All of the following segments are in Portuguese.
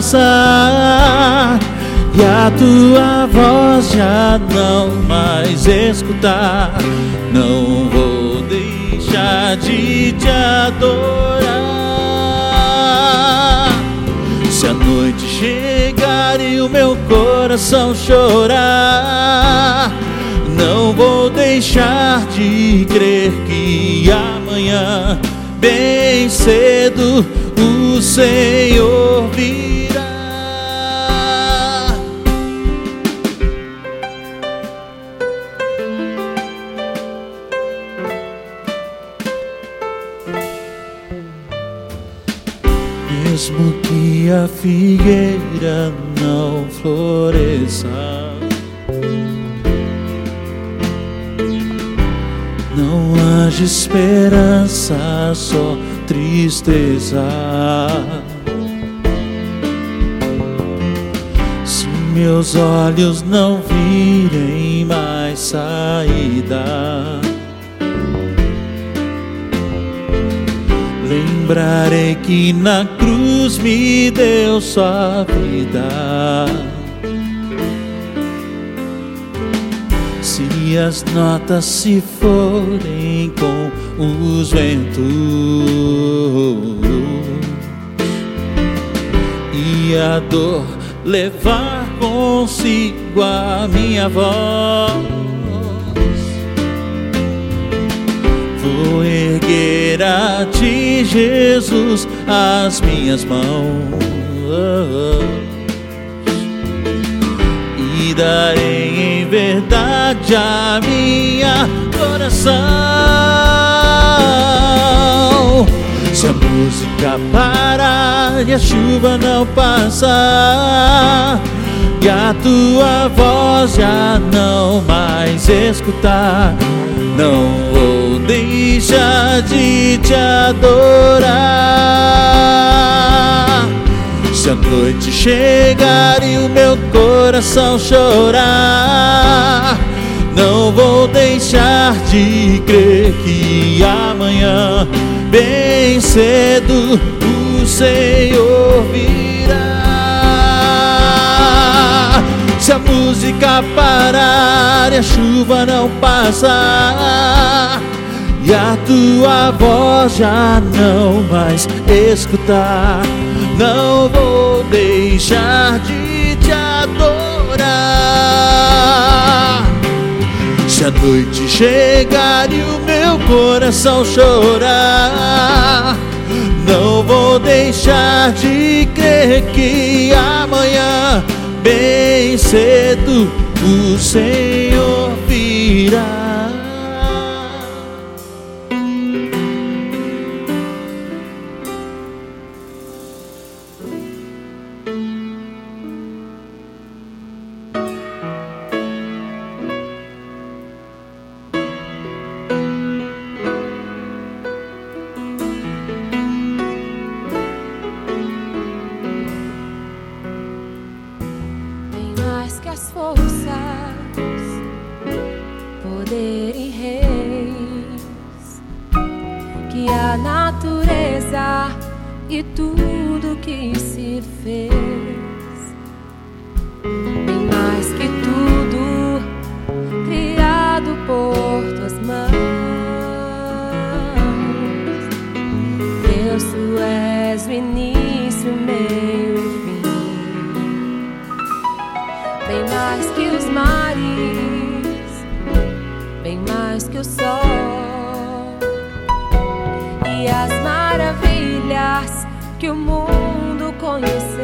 passar e a tua voz já não mais escutar. Não vou deixar de te adorar. Se a noite chegar e o meu coração chorar, não vou deixar de crer que amanhã, bem cedo, o Senhor virá. A figueira não floresça, não haja esperança, só tristeza. Se meus olhos não virem mais saída, lembrarei que na cruz me deu sua vida. Se as notas se forem com os ventos e a dor levar consigo a minha voz, a ti, Jesus, as minhas mãos e darei em verdade a minha coração. Se a música parar e a chuva não passar, e a tua voz já não mais escutar, não vou deixar de te adorar. Se a noite chegar e o meu coração chorar, não vou deixar de crer que amanhã, bem cedo, o Senhor virá. Se a música parar e a chuva não passar, e a tua voz já não mais escutar, não vou deixar de te adorar. Se a noite chegar e o meu coração chorar, não vou deixar de crer que amanhã, bem cedo, o Senhor virá. Que as forças, poder e reis, que a natureza e tudo que se fez. O sol e as maravilhas que o mundo conhecer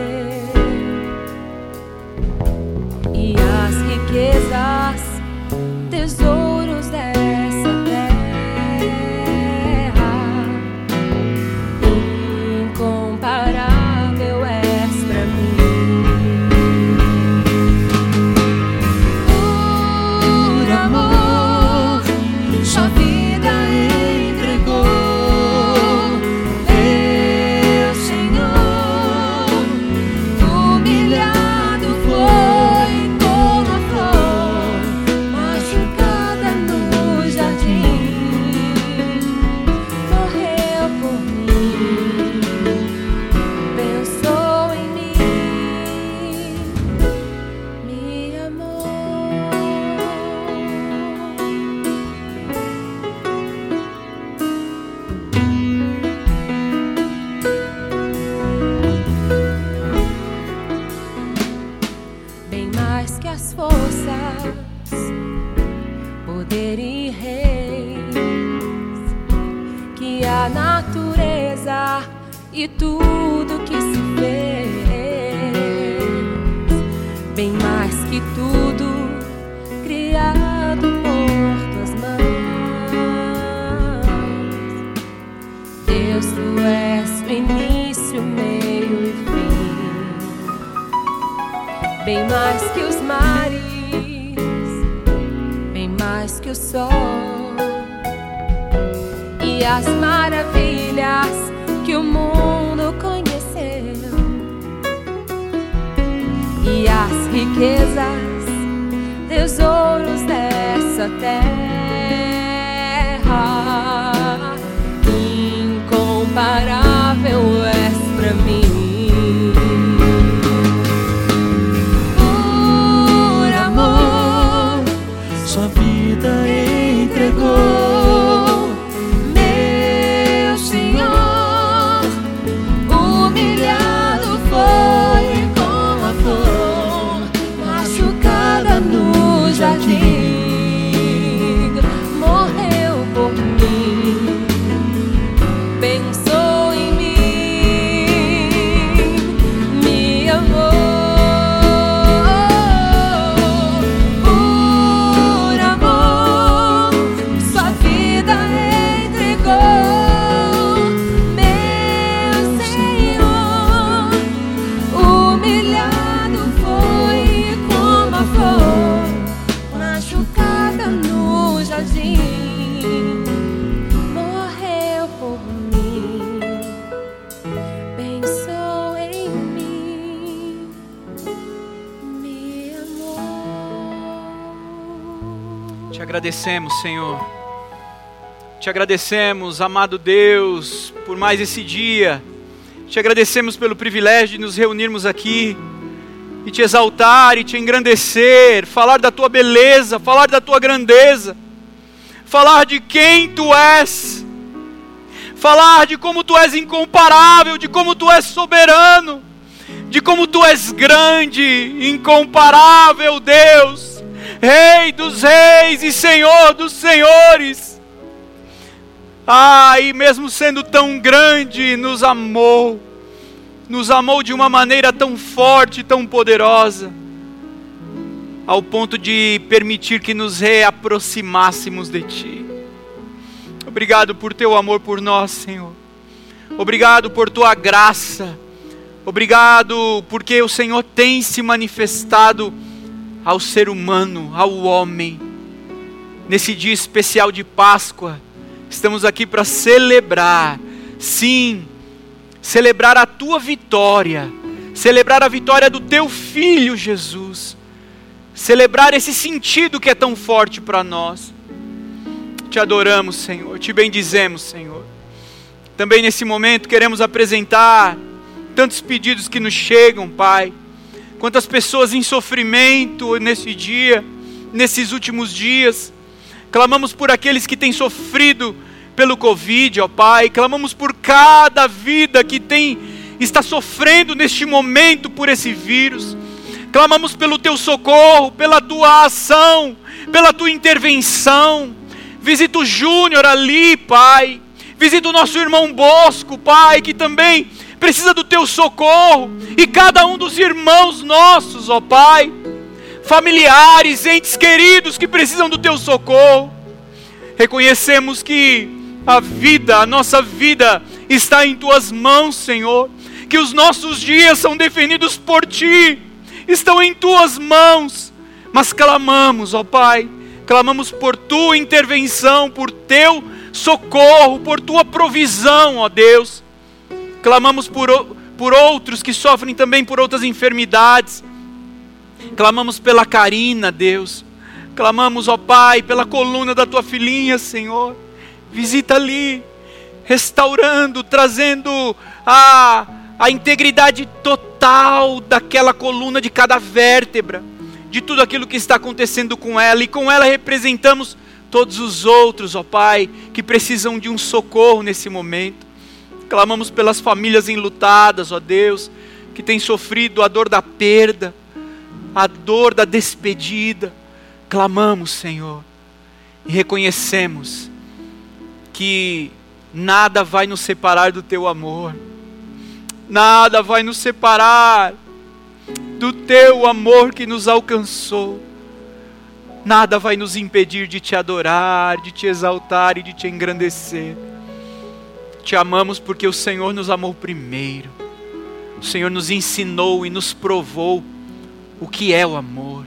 e tudo que se fez, bem mais que tudo criado por tuas mãos. Deus, tu és o início, meio e fim, bem mais que os mares, bem mais que o sol. E as maravilhas riquezas, tesouros dessa terra. Agradecemos, Senhor. Te agradecemos, amado Deus, por mais esse dia. Te agradecemos pelo privilégio de nos reunirmos aqui e te exaltar e te engrandecer, falar da tua beleza, falar da tua grandeza, falar de quem tu és, falar de como tu és incomparável, de como tu és soberano, de como tu és grande, incomparável Deus, Rei dos reis e Senhor dos senhores. Ah, e mesmo sendo tão grande, nos amou, nos amou de uma maneira tão forte, tão poderosa, ao ponto de permitir que nos reaproximássemos de Ti. Obrigado por Teu amor por nós, Senhor. Obrigado por Tua graça. Obrigado porque o Senhor tem se manifestado ao ser humano, ao homem. Nesse dia especial de Páscoa, estamos aqui para celebrar, sim, celebrar a tua vitória, celebrar a vitória do teu filho Jesus, celebrar esse sentido que é tão forte para nós. Te adoramos, Senhor, te bendizemos, Senhor. Também nesse momento queremos apresentar tantos pedidos que nos chegam, Pai. Quantas pessoas em sofrimento nesse dia, nesses últimos dias. Clamamos por aqueles que têm sofrido pelo Covid, ó Pai. Clamamos por cada vida que tem está sofrendo neste momento por esse vírus. Clamamos pelo teu socorro, pela tua ação, pela tua intervenção. Visita o Júnior ali, Pai. Visita o nosso irmão Bosco, Pai, que também precisa do teu socorro. E cada um dos irmãos nossos, ó Pai. Familiares, entes queridos que precisam do teu socorro. Reconhecemos que a vida, a nossa vida está em tuas mãos, Senhor. Que os nossos dias são definidos por ti, estão em tuas mãos. Mas clamamos, ó Pai, clamamos por tua intervenção, por teu socorro, por tua provisão, ó Deus. Clamamos por, por outros que sofrem também por outras enfermidades. Clamamos pela Karina, Deus. Clamamos, ó Pai, pela coluna da tua filhinha, Senhor. Visita ali, restaurando, trazendo a, a integridade total daquela coluna de cada vértebra, de tudo aquilo que está acontecendo com ela. E com ela representamos todos os outros, ó Pai, que precisam de um socorro nesse momento. Clamamos pelas famílias enlutadas, ó Deus, que têm sofrido a dor da perda, a dor da despedida. Clamamos, Senhor, e reconhecemos que nada vai nos separar do teu amor. nada vai nos separar do teu amor que nos alcançou. Nada vai nos impedir de te adorar, de te exaltar e de te engrandecer. Te amamos porque o Senhor nos amou primeiro. O Senhor nos ensinou e nos provou o que é o amor.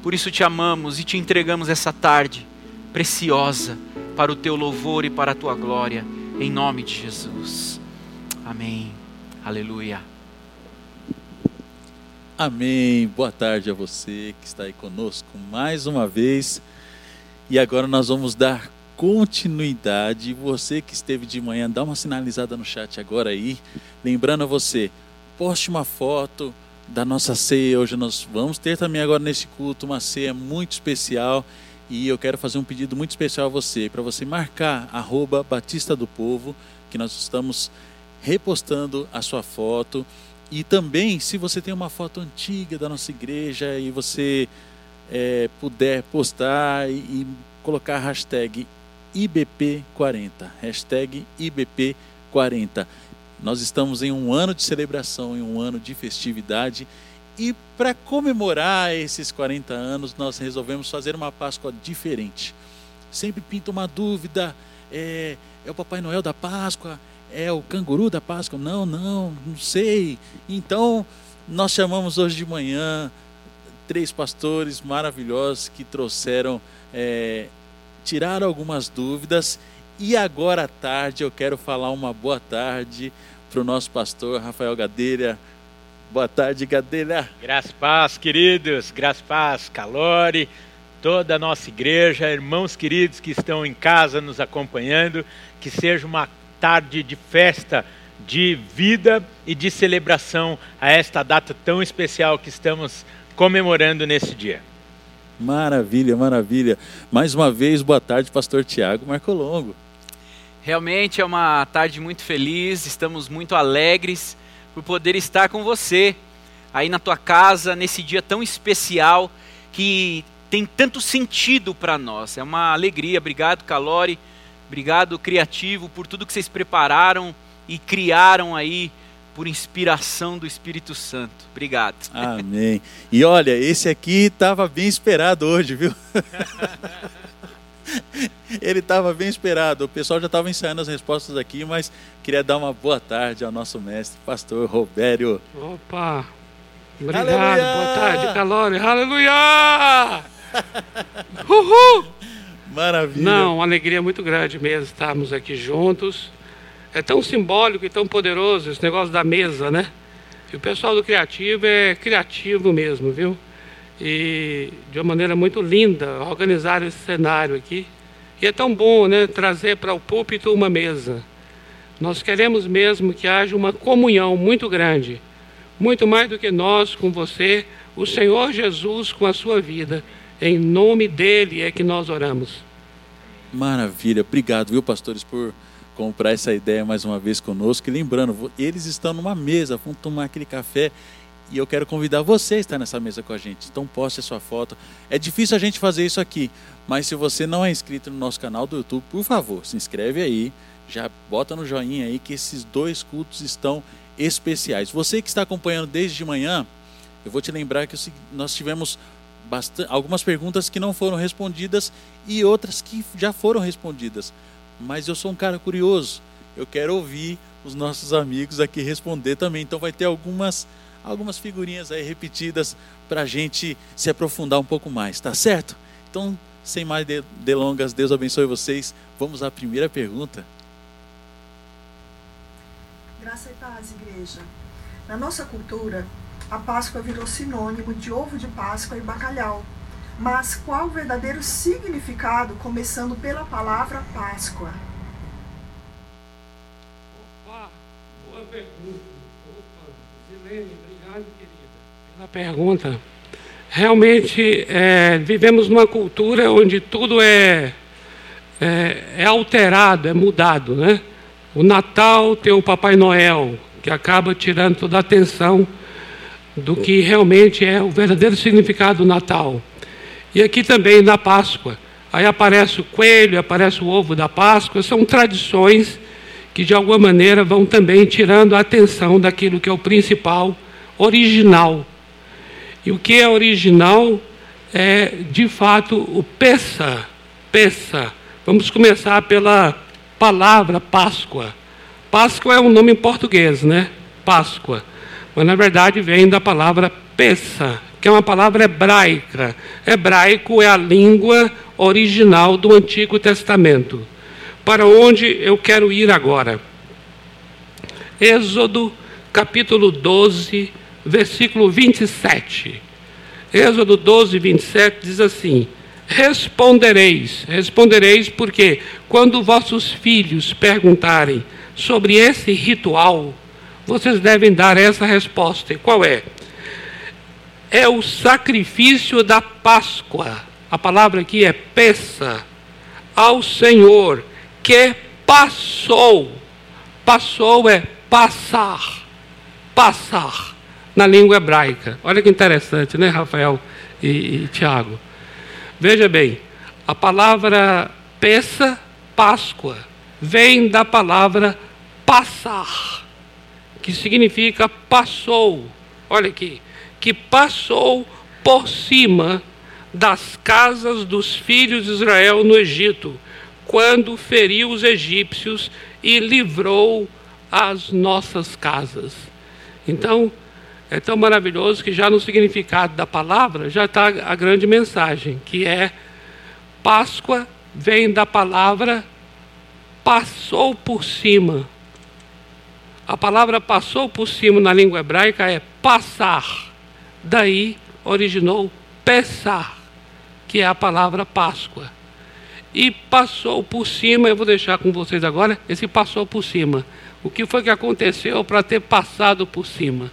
Por isso te amamos e te entregamos essa tarde preciosa para o teu louvor e para a tua glória, em nome de Jesus. Amém. Aleluia. Amém. Boa tarde a você que está aí conosco mais uma vez. E agora nós vamos dar continuidade. Você que esteve de manhã, dá uma sinalizada no chat agora aí. Lembrando a você, poste uma foto da nossa ceia. Hoje nós vamos ter também agora nesse culto uma ceia muito especial. E eu quero fazer um pedido muito especial a você, para você marcar arroba Batista do Povo, que nós estamos repostando a sua foto e também, se você tem uma foto antiga da nossa igreja e você é, puder postar e, e colocar a hashtag IBP40, hashtag IBP40. Nós estamos em um ano de celebração, em um ano de festividade e para comemorar esses 40 anos, nós resolvemos fazer uma Páscoa diferente. Sempre pinta uma dúvida: é, é o Papai Noel da Páscoa? é o canguru da Páscoa? Não, não, não sei. Então, nós chamamos hoje de manhã três pastores maravilhosos que trouxeram, é, tiraram algumas dúvidas. E agora à tarde eu quero falar uma boa tarde para o nosso pastor Rafael Gadelha. Boa tarde, Gadelha. Graças paz, queridos. Graças paz, Calore, toda a nossa igreja, irmãos queridos que estão em casa nos acompanhando. Que seja uma tarde de festa, de vida e de celebração a esta data tão especial que estamos comemorando nesse dia. Maravilha, maravilha. Mais uma vez, boa tarde, pastor Tiago Marcolongo. Realmente é uma tarde muito feliz, estamos muito alegres por poder estar com você aí na tua casa nesse dia tão especial que tem tanto sentido para nós. É uma alegria. Obrigado, Calori Obrigado, Criativo, por tudo que vocês prepararam e criaram aí por inspiração do Espírito Santo. Obrigado. Amém. E olha, esse aqui estava bem esperado hoje, viu? Ele estava bem esperado. O pessoal já estava ensaiando as respostas aqui, mas queria dar uma boa tarde ao nosso mestre, pastor Robério. Opa! Obrigado, Aleluia! boa tarde, Calório. Aleluia! Uhul! Maravilha. Não, uma alegria muito grande mesmo estarmos aqui juntos. É tão simbólico e tão poderoso esse negócio da mesa, né? E o pessoal do Criativo é criativo mesmo, viu? E de uma maneira muito linda organizar esse cenário aqui. E é tão bom, né, trazer para o púlpito uma mesa. Nós queremos mesmo que haja uma comunhão muito grande, muito mais do que nós com você, o Senhor Jesus com a sua vida. Em nome dele é que nós oramos. Maravilha. Obrigado, viu, pastores, por comprar essa ideia mais uma vez conosco. E lembrando, eles estão numa mesa, vão tomar aquele café. E eu quero convidar você a estar nessa mesa com a gente. Então poste a sua foto. É difícil a gente fazer isso aqui, mas se você não é inscrito no nosso canal do YouTube, por favor, se inscreve aí, já bota no joinha aí que esses dois cultos estão especiais. Você que está acompanhando desde de manhã, eu vou te lembrar que nós tivemos bastante, algumas perguntas que não foram respondidas e outras que já foram respondidas. Mas eu sou um cara curioso, eu quero ouvir os nossos amigos aqui responder também. Então vai ter algumas, algumas figurinhas aí repetidas para a gente se aprofundar um pouco mais, tá certo? Então, sem mais delongas, Deus abençoe vocês. Vamos à primeira pergunta. Graça e paz, igreja. Na nossa cultura, a Páscoa virou sinônimo de ovo de Páscoa e bacalhau. Mas qual o verdadeiro significado, começando pela palavra Páscoa? Opa, boa pergunta. Opa, Zilene, obrigado, querida, pela pergunta. Realmente, é, vivemos numa cultura onde tudo é, é, é alterado, é mudado, né? O Natal tem o Papai Noel, que acaba tirando toda a atenção do que realmente é o verdadeiro significado do Natal. E aqui também na Páscoa. Aí aparece o coelho, aparece o ovo da Páscoa, são tradições que de alguma maneira vão também tirando a atenção daquilo que é o principal, original. E o que é original é, de fato, o peça, peça. Vamos começar pela palavra Páscoa. Páscoa é um nome em português, né? Páscoa. Mas na verdade vem da palavra peça, que é uma palavra hebraica. Hebraico é a língua original do Antigo Testamento. Para onde eu quero ir agora? Êxodo, capítulo 12, versículo 27. Êxodo 12, 27 diz assim: Respondereis, respondereis porque quando vossos filhos perguntarem sobre esse ritual, vocês devem dar essa resposta. E qual é? É o sacrifício da Páscoa. A palavra aqui é peça ao Senhor que passou. Passou é passar. Passar na língua hebraica. Olha que interessante, né, Rafael e, e Tiago? Veja bem, a palavra peça, Páscoa, vem da palavra passar, que significa passou. Olha aqui, que passou por cima das casas dos filhos de Israel no Egito, quando feriu os egípcios e livrou as nossas casas. Então, é tão maravilhoso que já no significado da palavra já está a grande mensagem, que é Páscoa vem da palavra passou por cima. A palavra passou por cima na língua hebraica é passar. Daí originou pesar, que é a palavra Páscoa. E passou por cima, eu vou deixar com vocês agora, esse passou por cima. O que foi que aconteceu para ter passado por cima?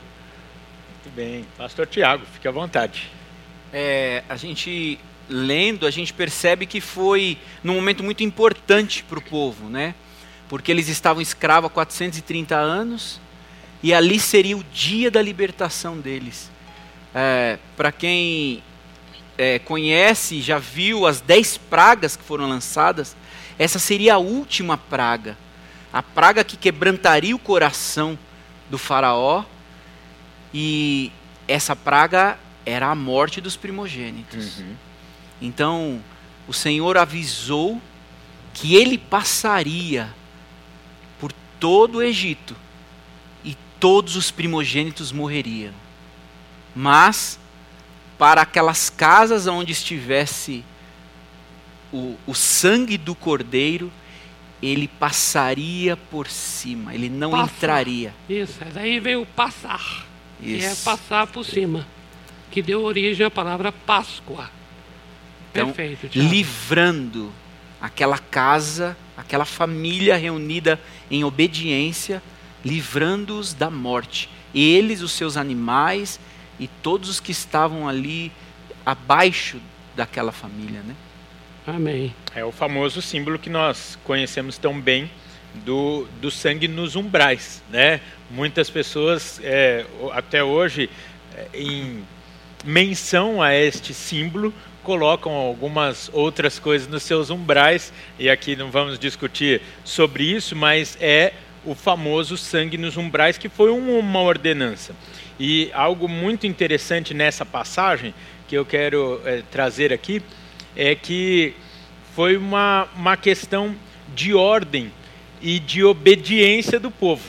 bem. Pastor Tiago, fique à vontade. É, a gente lendo, a gente percebe que foi num momento muito importante para o povo, né? Porque eles estavam escravos há 430 anos e ali seria o dia da libertação deles. É, para quem é, conhece, já viu as dez pragas que foram lançadas, essa seria a última praga. A praga que quebrantaria o coração do faraó e essa praga era a morte dos primogênitos. Uhum. Então, o Senhor avisou que ele passaria por todo o Egito e todos os primogênitos morreriam. Mas, para aquelas casas onde estivesse o, o sangue do cordeiro, ele passaria por cima, ele não Passa. entraria. Isso, daí veio passar. Isso. que é passar por cima, que deu origem à palavra Páscoa. Então, Perfeito. Thiago. Livrando aquela casa, aquela família reunida em obediência, livrando-os da morte. Eles, os seus animais e todos os que estavam ali abaixo daquela família, né? Amém. É o famoso símbolo que nós conhecemos tão bem do, do sangue nos umbrais, né? Muitas pessoas é, até hoje, é, em menção a este símbolo, colocam algumas outras coisas nos seus umbrais, e aqui não vamos discutir sobre isso, mas é o famoso sangue nos umbrais, que foi uma ordenança. E algo muito interessante nessa passagem, que eu quero é, trazer aqui, é que foi uma, uma questão de ordem e de obediência do povo.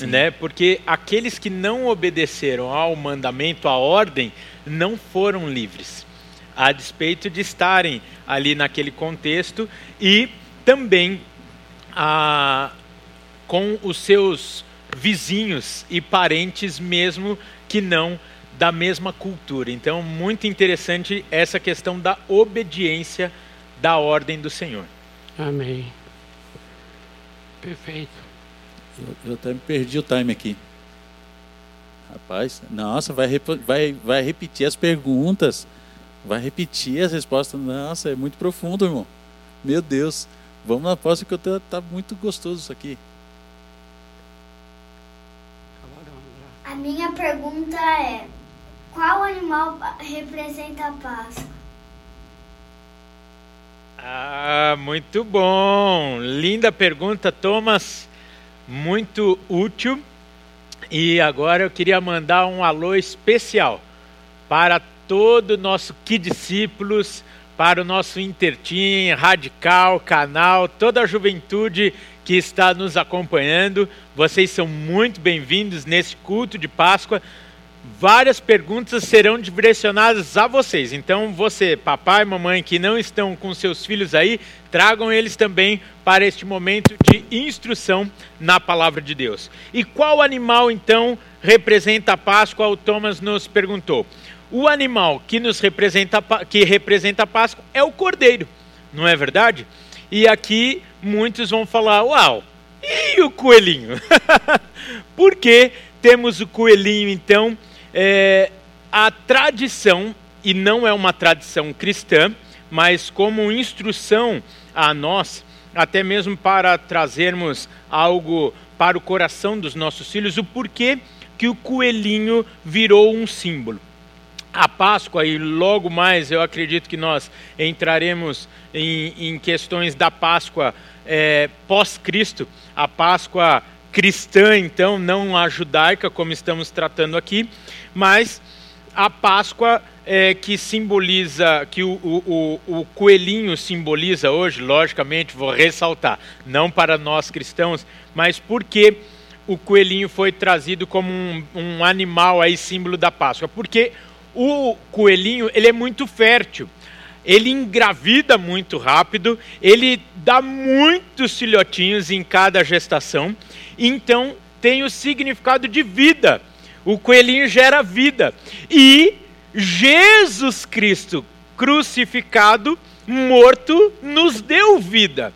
Né? Porque aqueles que não obedeceram ao mandamento, à ordem, não foram livres, a despeito de estarem ali naquele contexto e também a, com os seus vizinhos e parentes, mesmo que não da mesma cultura. Então, muito interessante essa questão da obediência da ordem do Senhor. Amém. Perfeito. Eu, eu até me perdi o time aqui. Rapaz, nossa, vai, vai, vai repetir as perguntas, vai repetir as respostas. Nossa, é muito profundo, irmão. Meu Deus. Vamos na próxima que eu tô, tá muito gostoso isso aqui. A minha pergunta é: qual animal representa a Páscoa? Ah, muito bom. Linda pergunta, Thomas. muito útil. E agora eu queria mandar um alô especial para todo o nosso que discípulos, para o nosso Intertim, Radical, canal, toda a juventude que está nos acompanhando. Vocês são muito bem-vindos nesse culto de Páscoa várias perguntas serão direcionadas a vocês. Então, você, papai e mamãe que não estão com seus filhos aí, tragam eles também para este momento de instrução na palavra de Deus. E qual animal então representa a Páscoa? O Thomas nos perguntou. O animal que nos representa que representa a Páscoa é o cordeiro, não é verdade? E aqui muitos vão falar: "Uau, e o coelhinho?" Por que temos o coelhinho então? É, a tradição, e não é uma tradição cristã, mas como instrução a nós, até mesmo para trazermos algo para o coração dos nossos filhos, o porquê que o coelhinho virou um símbolo. A Páscoa, e logo mais eu acredito que nós entraremos em, em questões da Páscoa é, pós-Cristo, a Páscoa cristã, então, não a judaica, como estamos tratando aqui, mas a Páscoa é, que simboliza, que o, o, o, coelhinho simboliza hoje, logicamente, vou ressaltar, não para nós cristãos, mas porque o coelhinho foi trazido como um, um animal aí símbolo da Páscoa? Porque o coelhinho ele é muito fértil, ele engravida muito rápido, ele dá muitos filhotinhos em cada gestação, então tem o significado de vida o coelhinho gera vida. E Jesus Cristo crucificado, morto, nos deu vida.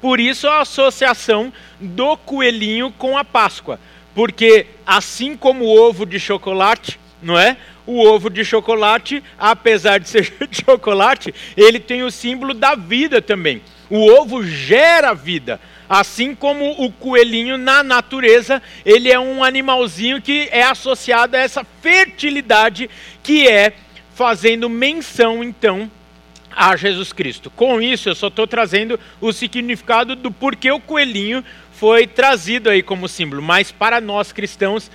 Por isso a associação do coelhinho com a Páscoa. Porque assim como o ovo de chocolate, não é? O ovo de chocolate, apesar de ser de chocolate, ele tem o símbolo da vida também. O ovo gera vida. Assim como o coelhinho na natureza, ele é um animalzinho que é associado a essa fertilidade que é fazendo menção então a Jesus Cristo. Com isso, eu só estou trazendo o significado do porquê o coelhinho foi trazido aí como símbolo. Mas para nós cristãos,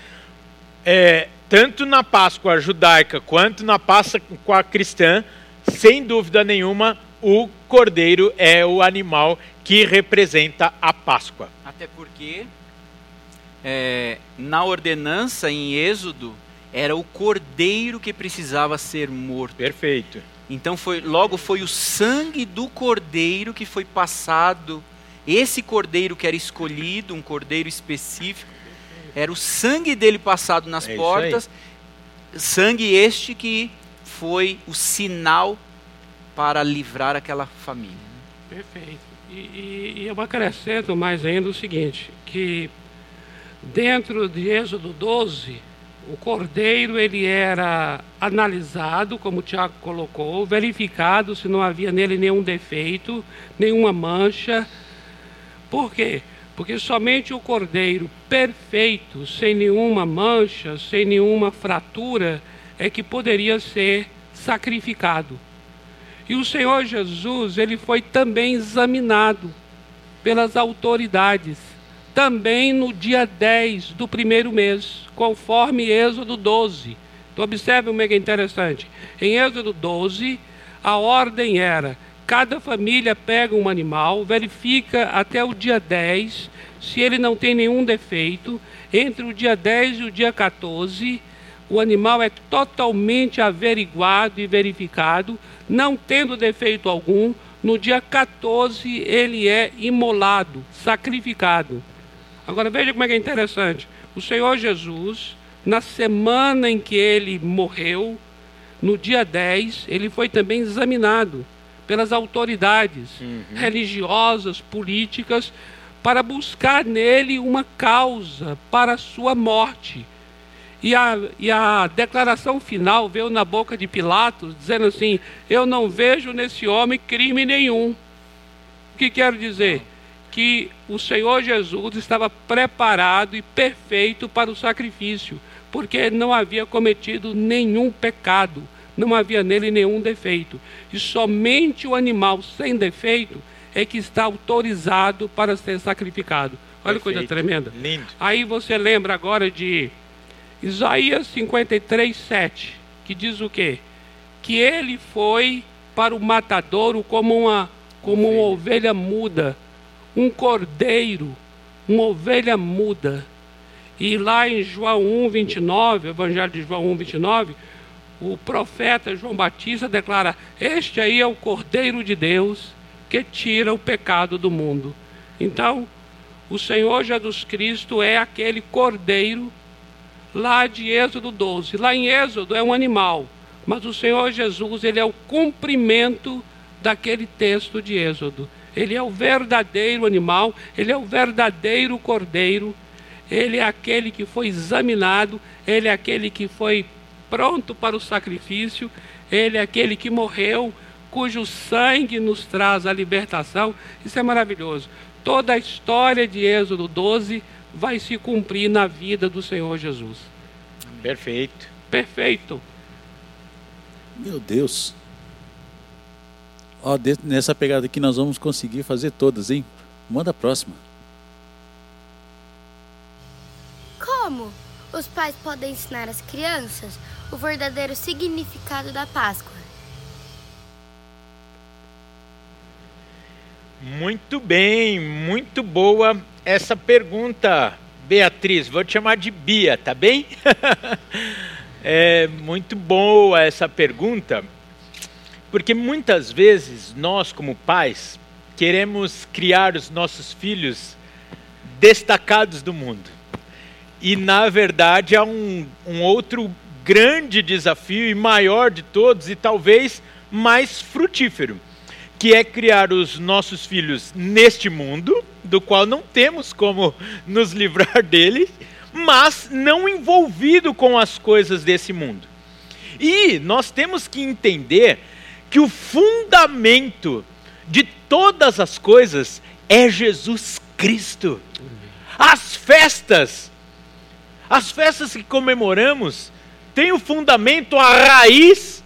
é, tanto na Páscoa judaica quanto na Páscoa cristã, sem dúvida nenhuma, o cordeiro é o animal que representa a Páscoa. Até porque é, na ordenança em Êxodo era o cordeiro que precisava ser morto. Perfeito. Então foi logo foi o sangue do cordeiro que foi passado. Esse cordeiro que era escolhido, um cordeiro específico, era o sangue dele passado nas é portas. Sangue este que foi o sinal para livrar aquela família. Perfeito. E, e eu acrescento mais ainda o seguinte, que dentro de Êxodo 12, o cordeiro ele era analisado, como o Tiago colocou, verificado se não havia nele nenhum defeito, nenhuma mancha. Por quê? Porque somente o cordeiro perfeito, sem nenhuma mancha, sem nenhuma fratura, é que poderia ser sacrificado. E o Senhor Jesus, ele foi também examinado pelas autoridades, também no dia 10 do primeiro mês, conforme Êxodo 12. Então, observe um mega interessante. Em Êxodo 12, a ordem era: cada família pega um animal, verifica até o dia 10 se ele não tem nenhum defeito. Entre o dia 10 e o dia 14, o animal é totalmente averiguado e verificado não tendo defeito algum, no dia 14 ele é imolado, sacrificado. Agora veja como é que é interessante. O Senhor Jesus, na semana em que ele morreu, no dia 10, ele foi também examinado pelas autoridades uhum. religiosas, políticas, para buscar nele uma causa para a sua morte. E a, e a declaração final veio na boca de Pilatos, dizendo assim: Eu não vejo nesse homem crime nenhum. O que quero dizer? Que o Senhor Jesus estava preparado e perfeito para o sacrifício, porque não havia cometido nenhum pecado, não havia nele nenhum defeito. E somente o animal sem defeito é que está autorizado para ser sacrificado. Olha que coisa tremenda. Lindo. Aí você lembra agora de Isaías 53, 7, que diz o quê? Que ele foi para o matadouro como uma, como uma ovelha muda, um cordeiro, uma ovelha muda. E lá em João 1, 29, Evangelho de João 1, 29, o profeta João Batista declara: Este aí é o Cordeiro de Deus que tira o pecado do mundo. Então, o Senhor Jesus Cristo é aquele Cordeiro lá de Êxodo 12. Lá em Êxodo é um animal, mas o Senhor Jesus, ele é o cumprimento daquele texto de Êxodo. Ele é o verdadeiro animal, ele é o verdadeiro cordeiro, ele é aquele que foi examinado, ele é aquele que foi pronto para o sacrifício, ele é aquele que morreu, cujo sangue nos traz a libertação. Isso é maravilhoso. Toda a história de Êxodo 12 vai se cumprir na vida do Senhor Jesus. Perfeito. Perfeito. Meu Deus. Ó, nessa pegada aqui nós vamos conseguir fazer todas, hein? Manda a próxima. Como os pais podem ensinar às crianças o verdadeiro significado da Páscoa? Muito bem, muito boa essa pergunta, Beatriz. Vou te chamar de Bia, tá bem? é muito boa essa pergunta, porque muitas vezes nós, como pais, queremos criar os nossos filhos destacados do mundo. E, na verdade, há um, um outro grande desafio e maior de todos, e talvez mais frutífero que é criar os nossos filhos neste mundo, do qual não temos como nos livrar dele, mas não envolvido com as coisas desse mundo. E nós temos que entender que o fundamento de todas as coisas é Jesus Cristo. As festas, as festas que comemoramos, têm o fundamento, a raiz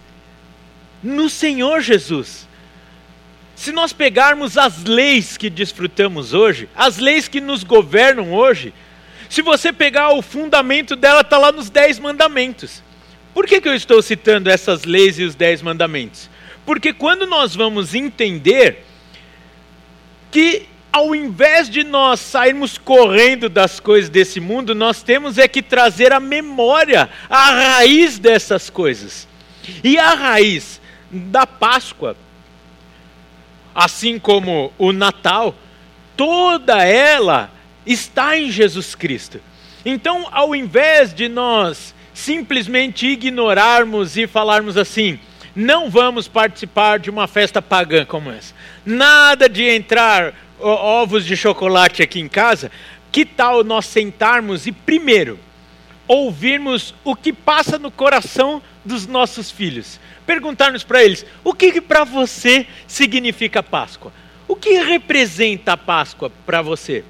no Senhor Jesus. Se nós pegarmos as leis que desfrutamos hoje, as leis que nos governam hoje, se você pegar o fundamento dela, está lá nos Dez Mandamentos. Por que, que eu estou citando essas leis e os Dez Mandamentos? Porque quando nós vamos entender que, ao invés de nós sairmos correndo das coisas desse mundo, nós temos é que trazer a memória, a raiz dessas coisas. E a raiz da Páscoa assim como o Natal, toda ela está em Jesus Cristo. Então, ao invés de nós simplesmente ignorarmos e falarmos assim, não vamos participar de uma festa pagã como essa, nada de entrar ovos de chocolate aqui em casa, que tal nós sentarmos e primeiro ouvirmos o que passa no coração dos nossos filhos? perguntarmos para eles: o que, que para você significa Páscoa? O que representa a Páscoa para você?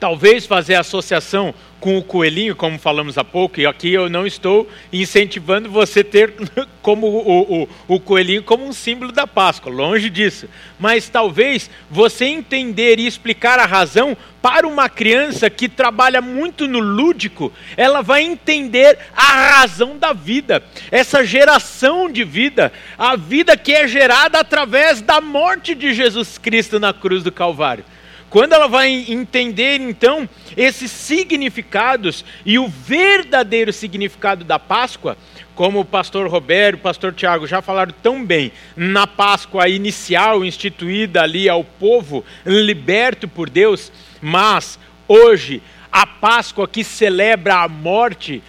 Talvez fazer associação com o coelhinho, como falamos há pouco, e aqui eu não estou incentivando você ter como o, o, o, coelhinho como um símbolo da Páscoa, longe disso. Mas talvez você entender e explicar a razão para uma criança que trabalha muito no lúdico, ela vai entender a razão da vida, essa geração de vida, a vida que é gerada através da morte de Jesus Cristo na cruz do Calvário. Quando ela vai entender então esses significados e o verdadeiro significado da Páscoa, como o pastor Roberto, o pastor Tiago já falaram tão bem, na Páscoa inicial instituída ali ao povo liberto por Deus, mas hoje a Páscoa que celebra a morte,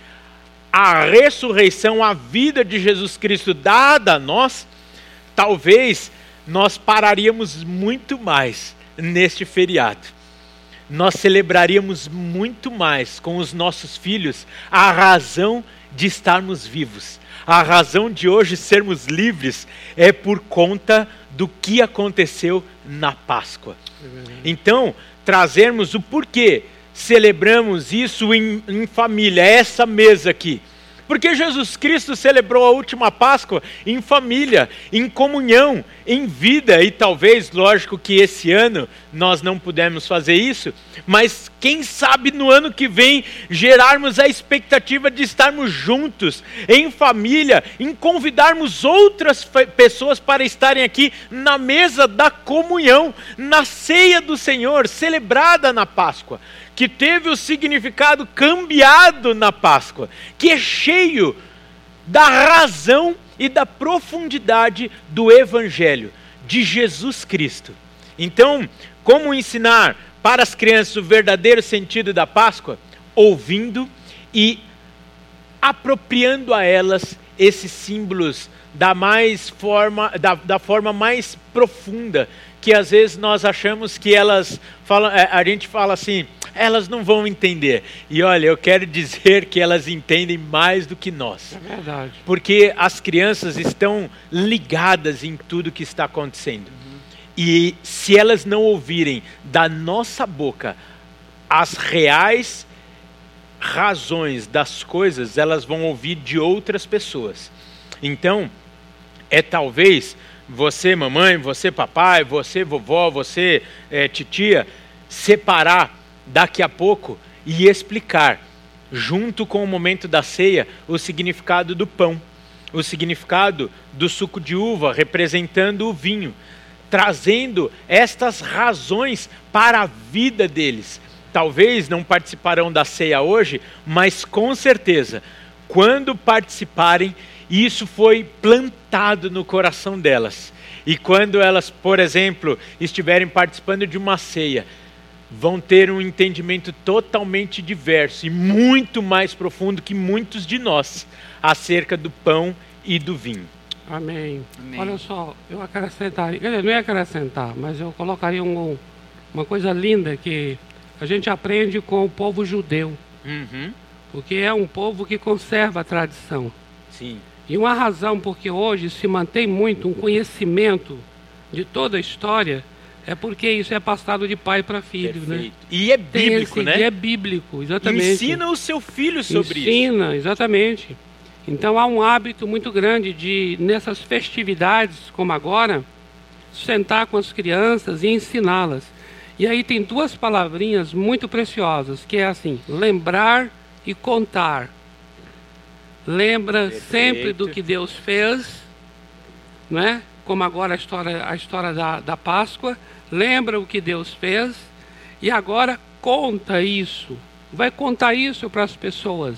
a ressurreição, a vida de Jesus Cristo dada a nós, talvez nós pararíamos muito mais neste feriado. Nós celebraríamos muito mais com os nossos filhos a razão de estarmos vivos. A razão de hoje sermos livres é por conta do que aconteceu na Páscoa. Então, trazermos o porquê celebramos isso em, em família, essa mesa aqui. Porque Jesus Cristo celebrou a última Páscoa em família, em comunhão, em vida, e talvez, lógico que esse ano nós não pudemos fazer isso, mas quem sabe no ano que vem gerarmos a expectativa de estarmos juntos, em família, em convidarmos outras pessoas para estarem aqui na mesa da comunhão, na ceia do Senhor, celebrada na Páscoa que teve o significado cambiado na Páscoa, que é cheio da razão e da profundidade do Evangelho de Jesus Cristo. Então, como ensinar para as crianças o verdadeiro sentido da Páscoa? Ouvindo e apropriando a elas esses símbolos da mais forma da, da forma mais profunda que às vezes nós achamos que elas falam é, a gente fala assim elas não vão entender. E olha, eu quero dizer que elas entendem mais do que nós. É verdade. Porque as crianças estão ligadas em tudo que está acontecendo. Uhum. E se elas não ouvirem da nossa boca as reais razões das coisas, elas vão ouvir de outras pessoas. Então, é talvez você, mamãe, você, papai, você, vovó, você, é, titia, separar daqui a pouco e explicar, junto com o momento da ceia, o significado do pão, o significado do suco de uva, representando o vinho, trazendo estas razões para a vida deles. Talvez não participarão da ceia hoje, mas com certeza, quando participarem, isso foi plantado no coração delas. E quando elas, por exemplo, estiverem participando de uma ceia, vão ter um entendimento totalmente diverso e muito mais profundo que muitos de nós acerca do pão e do vinho. Amém. Amém. Olha só, eu acrescentaria, quer dizer, não ia acrescentar, mas eu colocaria um, uma coisa linda que a gente aprende com o povo judeu. Uhum. Porque é um povo que conserva a tradição. Sim. E uma razão porque hoje se mantém muito um conhecimento de toda a história é porque isso é passado de pai para filho, né? Perfeito. né? E é bíblico, né? E é bíblico, exatamente. Ensina o seu filho sobre Ensina, isso. Ensina, exatamente. Então há um hábito muito grande de, nessas festividades como agora, sentar com as crianças e ensiná-las. E aí tem duas palavrinhas muito preciosas, que é assim, lembrar e contar. Lembra Perfeito. sempre do que Deus fez, não é? como agora a história, a história da, da Páscoa, lembra o que Deus fez e agora conta isso, vai contar isso para as pessoas.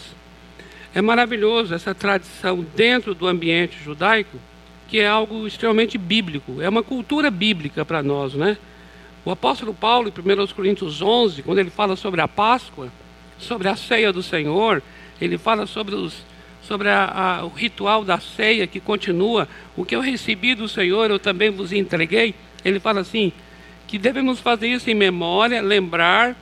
É maravilhoso essa tradição dentro do ambiente judaico, que é algo extremamente bíblico, é uma cultura bíblica para nós, né? O apóstolo Paulo, em 1 Coríntios 11, quando ele fala sobre a Páscoa, sobre a ceia do Senhor, ele fala sobre os sobre a, a, o ritual da ceia que continua. O que eu recebi do Senhor, eu também vos entreguei. Ele fala assim: que devemos fazer isso em memória, lembrar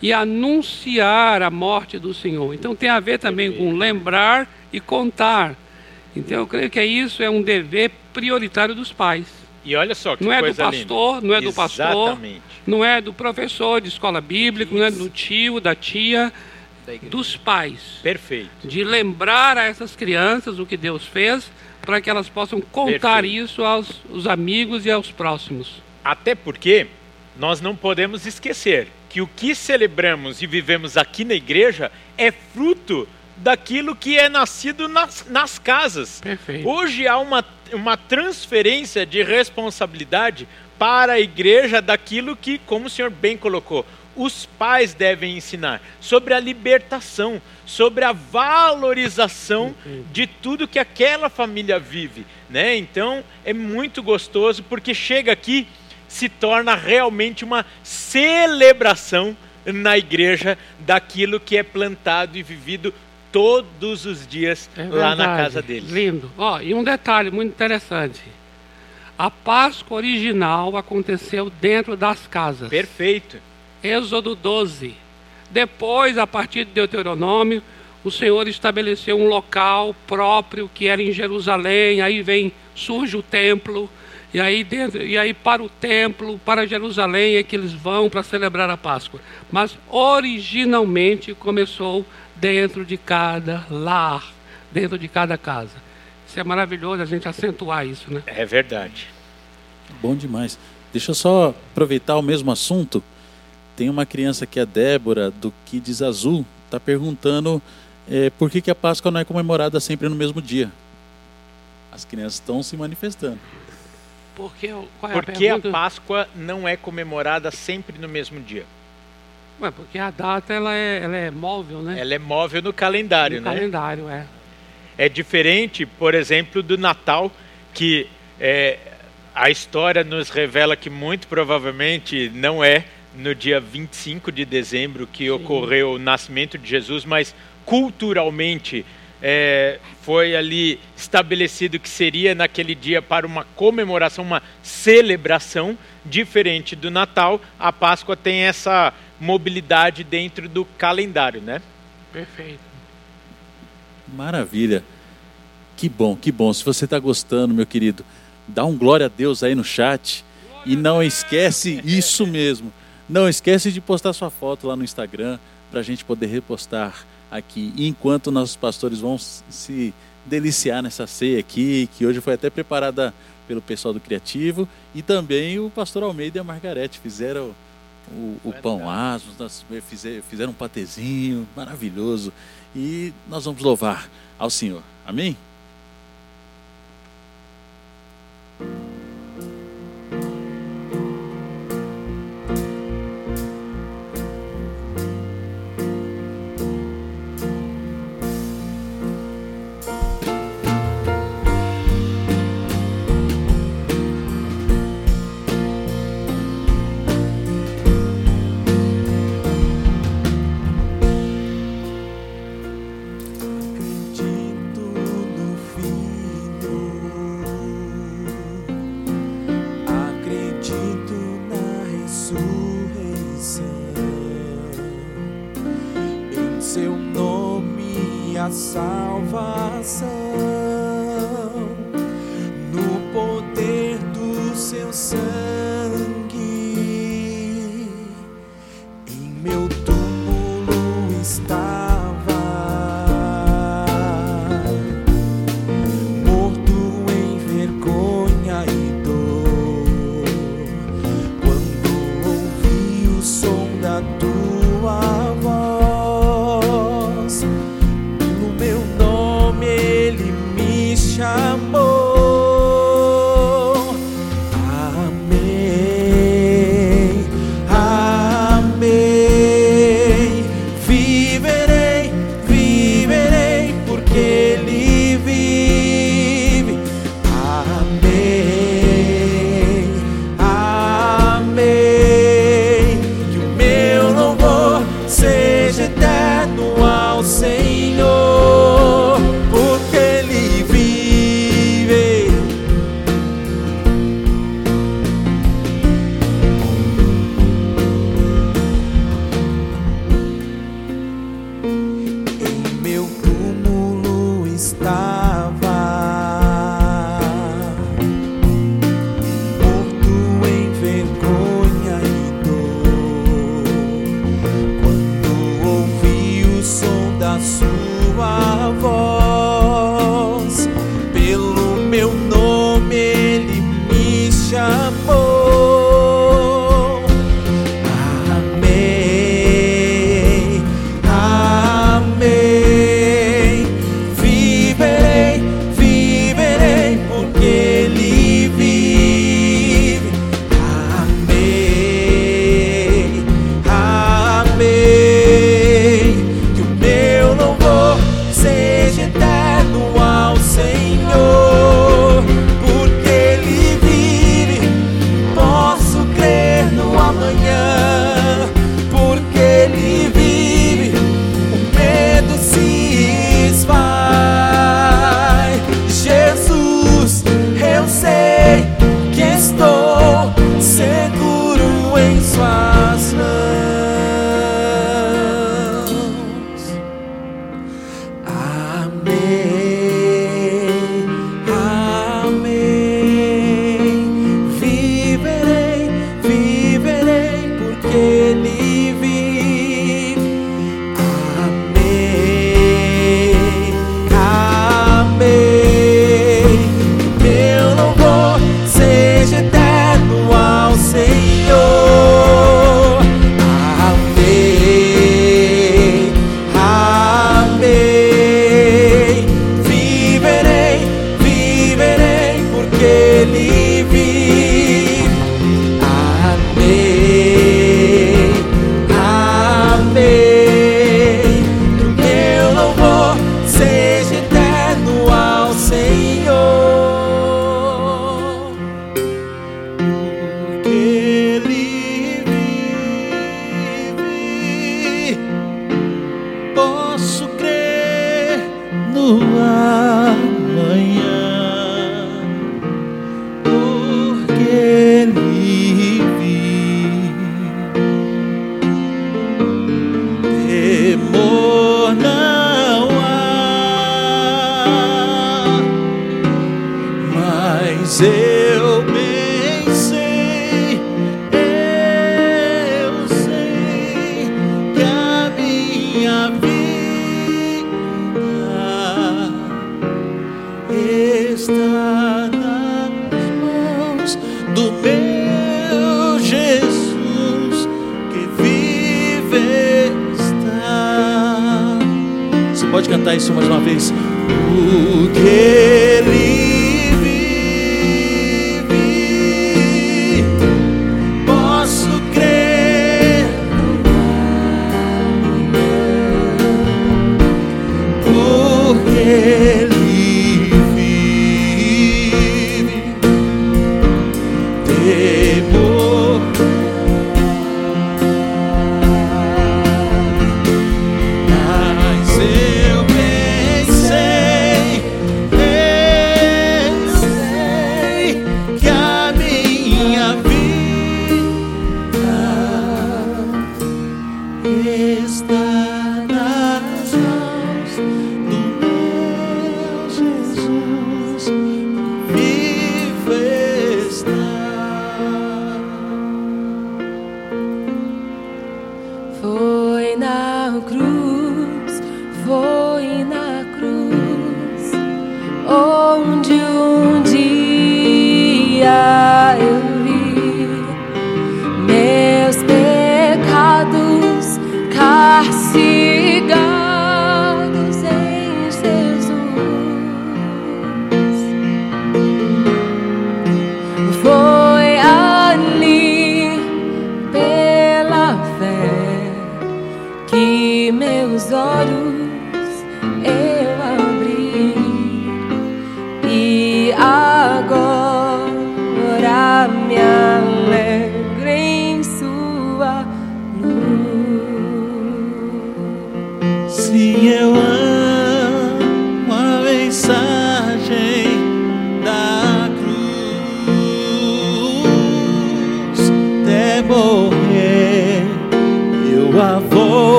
e anunciar a morte do Senhor. Então tem a ver também com lembrar e contar. Então eu creio que é isso, é um dever prioritário dos pais. E olha só que não é do pastor, linda. não é do pastor, não é do professor de escola bíblica, isso. não é do tio, da tia, dos pais. Perfeito. De lembrar a essas crianças o que Deus fez, para que elas possam contar Perfeito. isso aos amigos e aos próximos. Até porque nós não podemos esquecer que o que celebramos e vivemos aqui na igreja é fruto daquilo que é nascido nas, nas casas. Perfeito. Hoje há uma, uma transferência de responsabilidade para a igreja daquilo que, como o senhor bem colocou, os pais devem ensinar sobre a libertação, sobre a valorização de tudo que aquela família vive, né? Então é muito gostoso porque chega aqui se torna realmente uma celebração na igreja daquilo que é plantado e vivido todos os dias é lá na casa deles. Lindo. Ó, e um detalhe muito interessante. A Páscoa original aconteceu dentro das casas. Perfeito. Êxodo 12. Depois, a partir de Deuteronômio, o Senhor estabeleceu um local próprio que era em Jerusalém, aí vem surge o templo, e aí dentro, e aí para o templo, para Jerusalém é que eles vão para celebrar a Páscoa. Mas originalmente começou dentro de cada lar, dentro de cada casa. Isso é maravilhoso a gente acentuar isso, né? É verdade. Bom demais. Deixa eu só aproveitar o mesmo assunto. Tem uma criança que é Débora, do Kids Azul, está perguntando é, por que, que a Páscoa não é comemorada sempre no mesmo dia. As crianças estão se manifestando. Porque, qual é Por a que a? Páscoa não é comemorada sempre no mesmo dia? Ué, porque a data ela é, ela é móvel, né? Ela é móvel no calendário, no né? calendário, é. É diferente, por exemplo, do Natal, que é, a história nos revela que muito provavelmente não é no dia 25 de dezembro que ocorreu o nascimento de Jesus, mas culturalmente é, foi ali estabelecido que seria naquele dia para uma comemoração, uma celebração diferente do Natal. A Páscoa tem essa mobilidade dentro do calendário, né? Perfeito. Maravilha. Que bom, que bom. Se você está gostando, meu querido, dá um glória a Deus aí no chat. E não esquece isso mesmo. Não esquece de postar sua foto lá no Instagram para a gente poder repostar aqui. E enquanto nossos pastores vão se deliciar nessa ceia aqui, que hoje foi até preparada pelo pessoal do Criativo, e também o pastor Almeida e a Margarete fizeram o, o pão asmo, nós fizer- fizeram um patezinho maravilhoso. E nós vamos louvar ao Senhor. Amém? Salvação,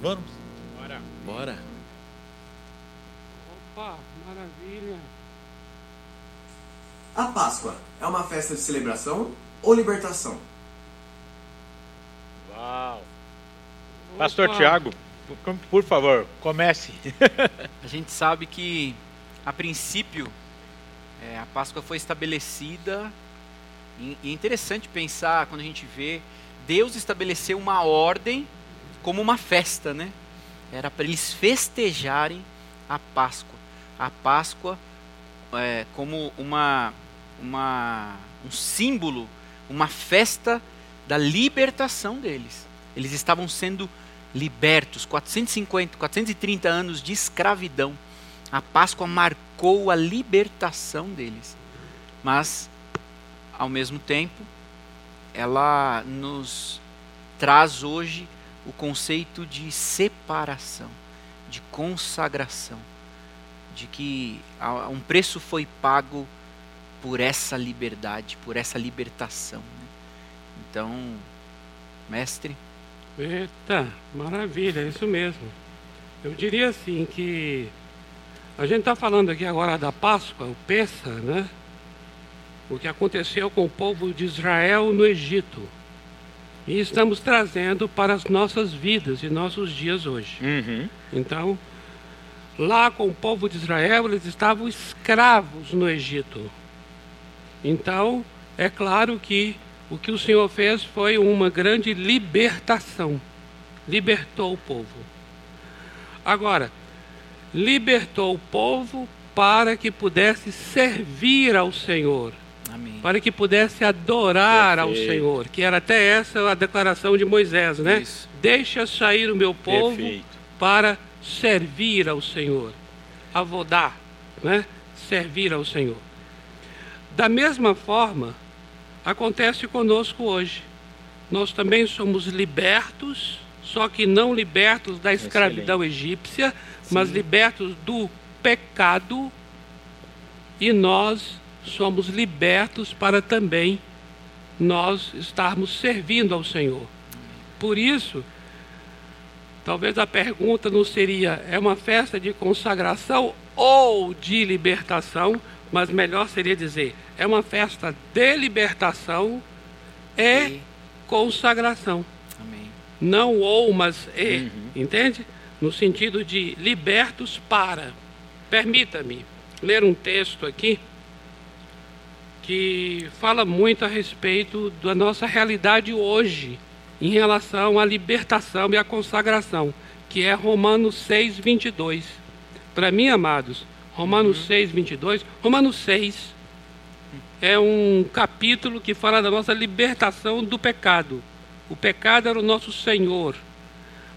Vamos? Bora. Bora. Opa, maravilha. A Páscoa é uma festa de celebração ou libertação? Uau. Pastor Opa. Tiago, por- favor, comece. A gente sabe que, a princípio, é, a Páscoa foi estabelecida. E e é interessante pensar quando a gente vê Deus estabeleceu uma ordem como uma festa, né? Era para eles festejarem a Páscoa. A Páscoa é, como uma, uma, um símbolo, uma festa da libertação deles. Eles estavam sendo libertos, 450, 430 anos de escravidão. A Páscoa marcou a libertação deles. Mas, ao mesmo tempo, ela nos traz hoje o conceito de separação. de consagração, de que um preço foi pago por essa liberdade, por essa libertação. Né? Então, mestre. Eita, maravilha, é isso mesmo. Eu diria assim que a gente está falando aqui agora da Páscoa, o Pessa, né? O que aconteceu com o povo de Israel no Egito. E estamos trazendo para as nossas vidas e nossos dias hoje. Uhum. Então, lá com o povo de Israel, eles estavam escravos no Egito. Então, é claro que o que o Senhor fez foi uma grande libertação. Libertou o povo. Agora, libertou o povo para que pudesse servir ao Senhor. Para que pudesse adorar Perfeito. ao Senhor, que era até essa a declaração de Moisés, né? Isso. Deixa sair o meu povo Perfeito. para servir ao Senhor. Avodar, né? Servir ao Senhor. Da mesma forma, acontece conosco hoje. Nós também somos libertos, só que não libertos da escravidão egípcia, mas libertos do pecado, e nós somos libertos para também nós estarmos servindo ao Senhor. Por isso, talvez a pergunta não seria é uma festa de consagração ou de libertação, mas melhor seria dizer é uma festa de libertação e consagração. Amém. Não ou, mas e, Uhum. entende? No sentido de libertos para. Permita-me ler um texto aqui que fala muito a respeito da nossa realidade hoje em relação à libertação e à consagração, que é Romanos 6, 22. Para mim, amados, Romanos 6, 22, Romanos 6 é um capítulo que fala da nossa libertação do pecado. O pecado era o nosso Senhor.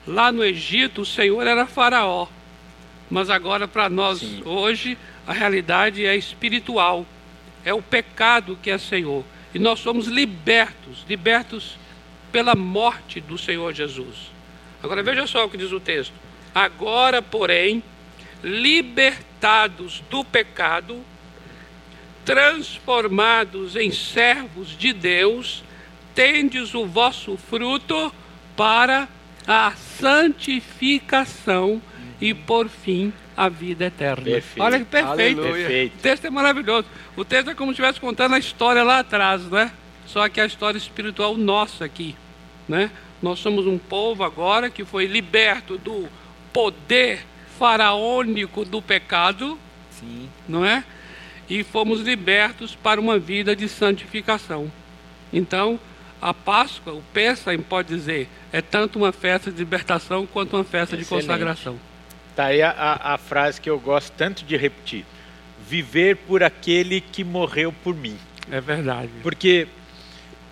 Lá no Egito, o Senhor era Faraó. Mas agora, para nós, Sim. hoje, a realidade é espiritual. É o pecado que é Senhor. E nós somos libertos libertos pela morte do Senhor Jesus. Agora, veja só o que diz o texto. Agora, porém, libertados do pecado, transformados em servos de Deus, tendes o vosso fruto para a santificação e, por fim, a vida eterna. Perfeito. Olha que perfeito. Aleluia. O Perfeito. texto é maravilhoso. O texto é como se estivesse contando a história lá atrás, não é? Só que a história espiritual nossa aqui, né? Nós somos um povo agora que foi liberto do poder faraônico do pecado, Sim. não é? E fomos libertos para uma vida de santificação. Então, a Páscoa, o Pêssego pode dizer, é tanto uma festa de libertação quanto uma festa de Excelente. consagração. Tá aí a, a- a frase que eu gosto tanto de repetir: viver por aquele que morreu por mim. É verdade. Porque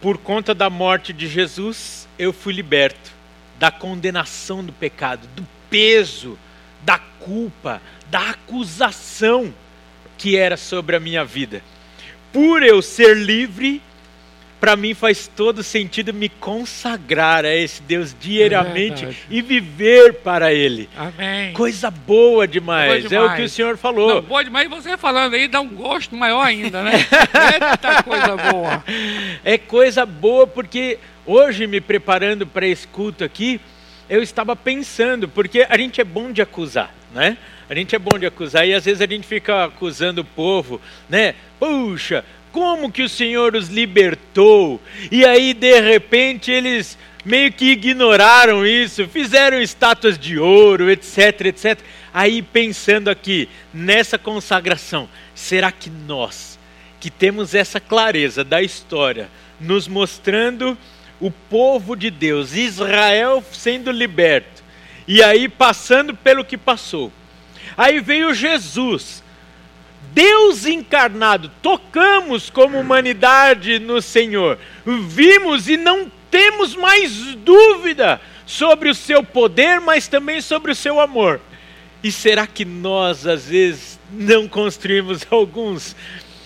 por conta da morte de Jesus, eu fui liberto da condenação do pecado, do peso, da culpa, da acusação que era sobre a minha vida. Por eu ser livre, para mim faz todo sentido me consagrar a esse Deus diariamente verdade. e viver para Ele. Amém. Coisa boa demais, Boa é o demais. que o Senhor falou. Não, pode, mas você falando aí dá um gosto maior ainda, né? Eita coisa boa. É coisa boa porque hoje, me preparando para esse culto aqui, eu estava pensando, porque a gente é bom de acusar, né? A gente é bom de acusar e às vezes a gente fica acusando o povo, né? Puxa, como que o Senhor os libertou? E aí, de repente, eles meio que ignoraram isso, fizeram estátuas de ouro, etc, etc. Aí, pensando aqui, nessa consagração, será que nós, que temos essa clareza da história, nos mostrando o povo de Deus, Israel sendo liberto, e aí passando pelo que passou. Aí veio Jesus, Deus encarnado, tocamos como humanidade no Senhor, vimos e não temos mais dúvida sobre o seu poder, mas também sobre o seu amor. E será que nós, às vezes, não construímos alguns,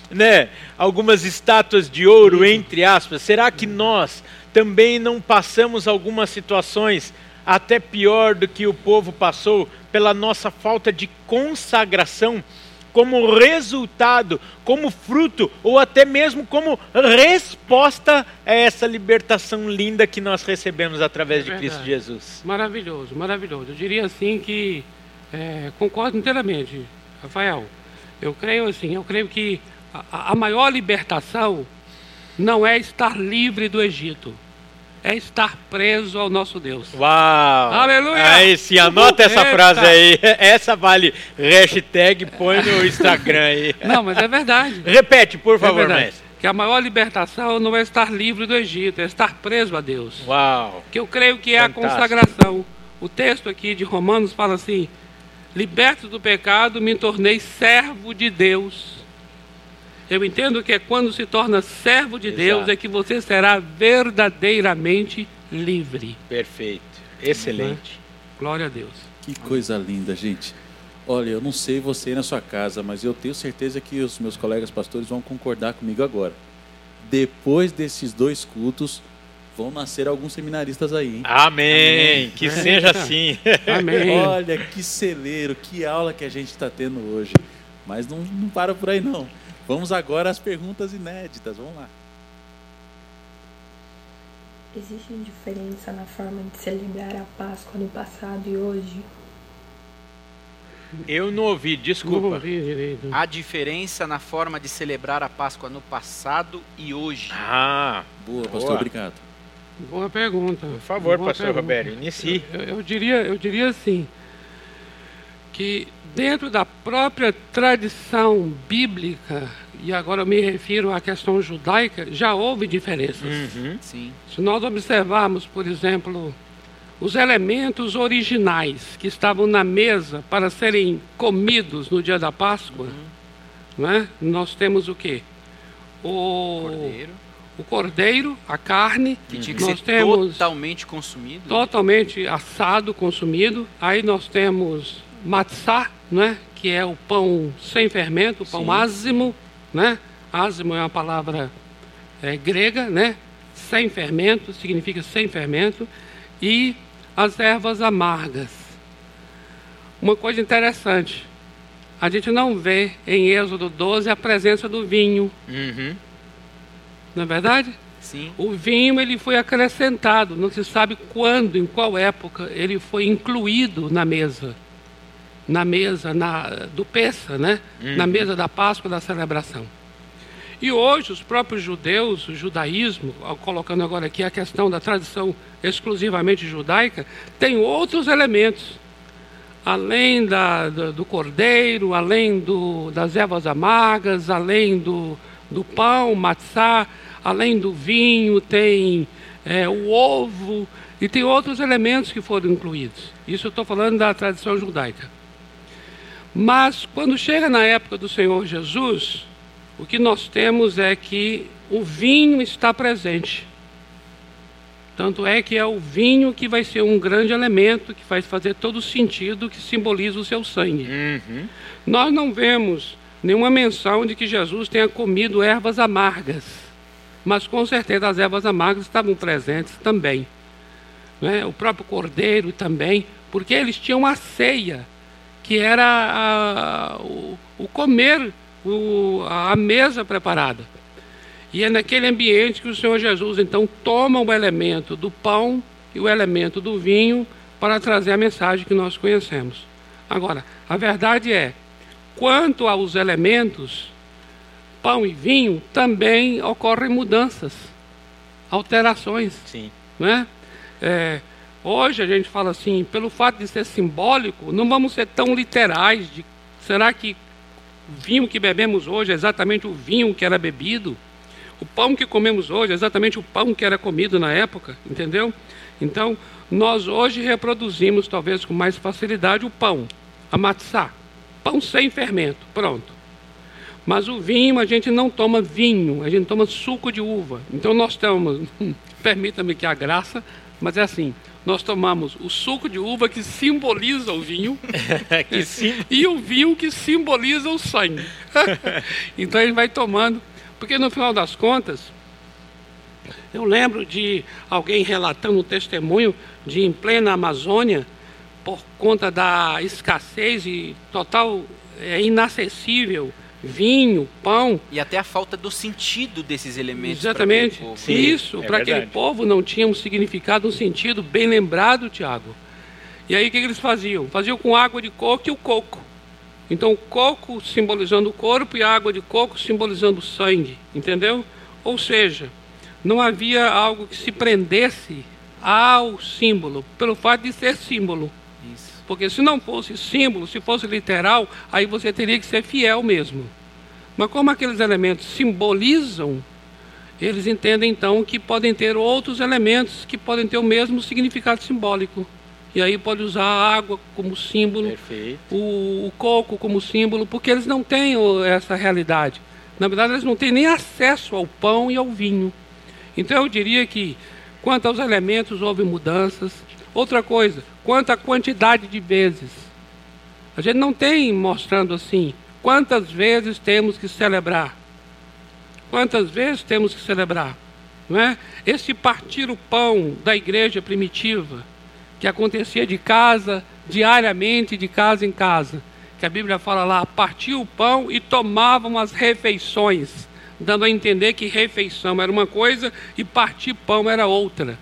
né, algumas estátuas de ouro, entre aspas? Será que nós também não passamos algumas situações até pior do que o povo passou pela nossa falta de consagração, como resultado, como fruto, ou até mesmo como resposta a essa libertação linda que nós recebemos através de Cristo Jesus. Maravilhoso, maravilhoso. Eu diria assim que é, concordo inteiramente, Rafael. Eu creio assim, eu creio que a, a maior libertação não é estar livre do Egito é estar preso ao nosso Deus. Uau! Aleluia! Aí sim, anota essa Eita. frase aí. Essa vale hashtag, põe no Instagram aí. Não, mas é verdade. Repete, por é favor, é Que a maior libertação não é estar livre do Egito, é estar preso a Deus. Uau! Que eu creio que é Fantástico. a consagração. O texto aqui de Romanos fala assim: Liberto do pecado, me tornei servo de Deus eu entendo que é quando se torna servo de Exato. Deus é que você será verdadeiramente livre. Perfeito. Excelente. É? Glória a Deus. Que coisa linda, gente. Olha, eu não sei você na sua casa, mas eu tenho certeza que os meus colegas pastores vão concordar comigo agora. Depois desses dois cultos, vão nascer alguns seminaristas aí. Hein? Amém. Amém. Que seja assim. Amém. Olha, que celeiro, que aula que a gente está tendo hoje. Mas não, não para por aí, não. Vamos agora às perguntas inéditas. Vamos lá. Existe diferença na forma de celebrar a Páscoa no passado e hoje? Eu não ouvi, desculpa. Não ouvi direito. A diferença na forma de celebrar a Páscoa no passado e hoje. Ah, boa, pastor, boa. obrigado. Boa pergunta. Por favor, boa pastor pergunta. Roberto, inicie. Eu, eu, diria, eu diria assim, que dentro da própria tradição bíblica, e agora eu me refiro à questão judaica, já houve diferenças. Uhum. Sim. Se nós observarmos, por exemplo, os elementos originais que estavam na mesa para serem comidos no dia da Páscoa, uhum. né? nós temos o quê? O cordeiro, o cordeiro a carne. Que tinha que nós ser temos totalmente consumido. Totalmente assado, consumido. Aí nós temos matzá, né? que é o pão sem fermento, o pão Sim. ázimo, né? Ázimo é uma palavra é, grega, né? Sem fermento, significa sem fermento, e as ervas amargas. Uma coisa interessante, a gente não vê em Êxodo 12 a presença do vinho. Uhum. Não é verdade? Sim. O vinho ele foi acrescentado, não se sabe quando, em qual época ele foi incluído na mesa na mesa na, do Peça, né? Uhum. na mesa da Páscoa da celebração. E hoje os próprios judeus, o judaísmo, colocando agora aqui a questão da tradição exclusivamente judaica, tem outros elementos. Além da, do, do cordeiro, além do, das ervas amargas, além do, do pão, matzá, além do vinho, tem é, o ovo e tem outros elementos que foram incluídos. Isso eu estou falando da tradição judaica. Mas quando chega na época do Senhor Jesus, o que nós temos é que o vinho está presente. Tanto é que é o vinho que vai ser um grande elemento, que vai fazer todo o sentido, que simboliza o seu sangue. Uhum. Nós não vemos nenhuma menção de que Jesus tenha comido ervas amargas, mas com certeza as ervas amargas estavam presentes também. Né? O próprio cordeiro também, porque eles tinham a ceia que era a, o, o, comer, o, a mesa preparada. E é naquele ambiente que o Senhor Jesus então toma o elemento do pão e o elemento do vinho para trazer a mensagem que nós conhecemos. Agora, a verdade é, quanto aos elementos, pão e vinho, também ocorrem mudanças, alterações. Sim. Né? É, Hoje a gente fala assim, pelo fato de ser simbólico, não vamos ser tão literais de será que o vinho que bebemos hoje é exatamente o vinho que era bebido? O pão que comemos hoje é exatamente o pão que era comido na época, entendeu? Então, nós hoje reproduzimos, talvez com mais facilidade, o pão, a matzá, pão sem fermento, pronto. Mas o vinho, a gente não toma vinho, a gente toma suco de uva. Então nós temos, permita-me que a graça, mas é assim, nós tomamos o suco de uva que simboliza o vinho sim... e o vinho que simboliza o sangue. então gente vai tomando, porque no final das contas, Eu lembro de alguém relatando um testemunho de em plena Amazônia, por conta da escassez e total é, inacessível vinho, pão. E até a falta do sentido desses elementos. Exatamente. Sim, Isso, é para aquele povo não tinha um significado, um sentido bem lembrado, Tiago. E aí o que, que eles faziam? Faziam com água de coco e o coco. Então, o coco simbolizando o corpo e a água de coco simbolizando o sangue, entendeu? Ou seja, não havia algo que se prendesse ao símbolo, pelo fato de ser símbolo. Porque se não fosse símbolo, se fosse literal, aí você teria que ser fiel mesmo. Mas como aqueles elementos simbolizam, eles entendem então que podem ter outros elementos que podem ter o mesmo significado simbólico. E aí pode usar a água como símbolo, o, o, coco como símbolo, porque eles não têm essa realidade. Na verdade, eles não têm nem acesso ao pão e ao vinho. Então eu diria que, quanto aos elementos, houve mudanças. Outra coisa, quanto à quantidade de vezes. A gente não tem mostrando assim quantas vezes temos que celebrar. Quantas vezes temos que celebrar? Não é? Esse partir o pão da igreja primitiva que acontecia de casa, diariamente, de casa em casa. Que a Bíblia fala lá, partiu o pão e tomavam as refeições, dando a entender que refeição era uma coisa e partir pão era outra.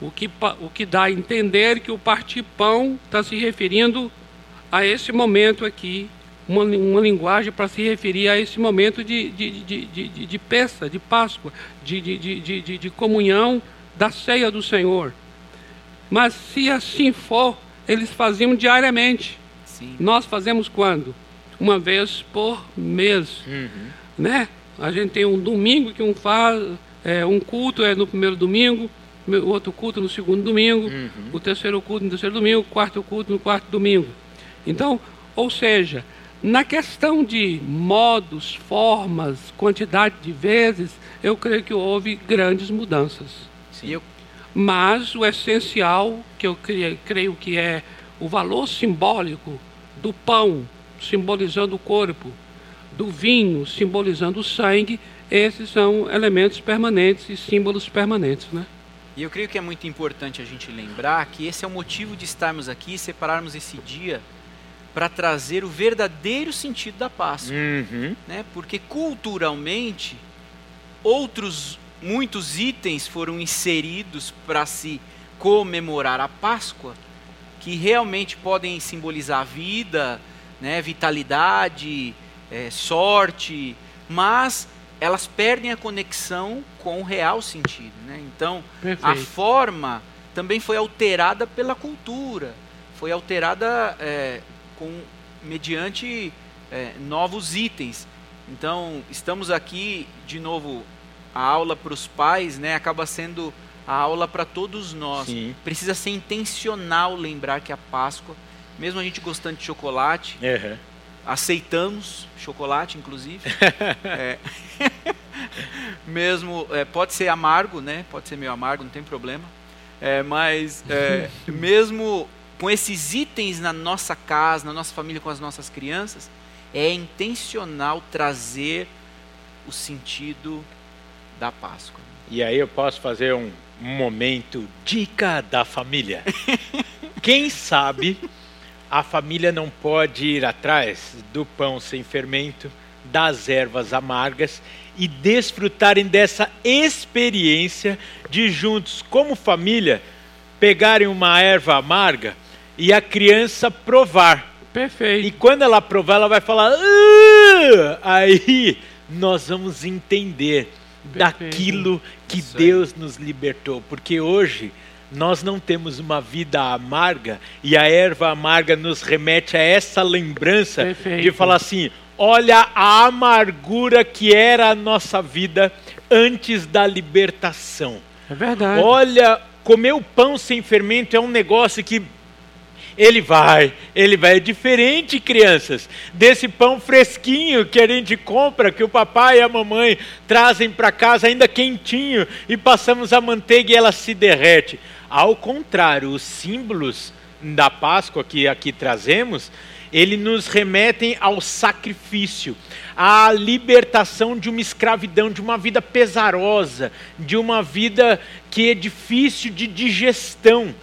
O que, o que dá a entender que o partir pão está se referindo a esse momento aqui, uma, uma linguagem para se referir a esse momento de, de, de, de, de, peça, de Páscoa, de, de, de, de, de comunhão da ceia do Senhor. Mas se assim for, eles faziam diariamente. Sim. Nós fazemos quando? Uma vez por mês. Uhum. Né? A gente tem um domingo que um faz, é, um culto é no primeiro domingo, o outro culto no segundo domingo, uhum. o terceiro culto no terceiro domingo, o quarto culto no quarto domingo. Então, ou seja, na questão de modos, formas, quantidade de vezes, eu creio que houve grandes mudanças. Sim. Mas o essencial, que eu creio que é o valor simbólico do pão, simbolizando o corpo, do vinho, simbolizando o sangue, esses são elementos permanentes e símbolos permanentes, né? E eu creio que é muito importante a gente lembrar que esse é o motivo de estarmos aqui e separarmos esse dia para trazer o verdadeiro sentido da Páscoa. Uhum. Né? Porque culturalmente, outros muitos itens foram inseridos para se comemorar a Páscoa, que realmente podem simbolizar vida, né, vitalidade, é, sorte, mas elas perdem a conexão com o real sentido. Né? Então, Perfeito. a forma também foi alterada pela cultura, foi alterada é, com, mediante é, novos itens. Então, estamos aqui, de novo, a aula para os pais, né, acaba sendo a aula para todos nós. Sim. Precisa ser intencional lembrar que a Páscoa, mesmo a gente gostando de chocolate, uhum. Aceitamos chocolate, inclusive. é. mesmo é, pode ser amargo, né? Pode ser meio amargo, não tem problema. É, mas é, mesmo com esses itens na nossa casa, na nossa família, com as nossas crianças, é intencional trazer o sentido da Páscoa. E aí eu posso fazer um, um momento dica da família. Quem sabe a família não pode ir atrás do pão sem fermento, das ervas amargas e desfrutarem dessa experiência de juntos, como família, pegarem uma erva amarga e a criança provar. Perfeito. E quando ela provar, ela vai falar. Ah! Aí nós vamos entender daquilo que Deus nos libertou. Porque hoje nós não temos uma vida amarga e a erva amarga nos remete a essa lembrança Perfeito. de falar assim: olha a amargura que era a nossa vida antes da libertação. É verdade. Olha, comer o pão sem fermento é um negócio que ele vai, ele vai. É diferente, crianças, desse pão fresquinho que a gente compra, que o papai e a mamãe trazem para casa ainda quentinho e passamos a manteiga e ela se derrete. Ao contrário, os símbolos da Páscoa que aqui trazemos, ele nos remetem ao sacrifício, à libertação de uma escravidão, de uma vida pesarosa, de uma vida que é difícil de digestão.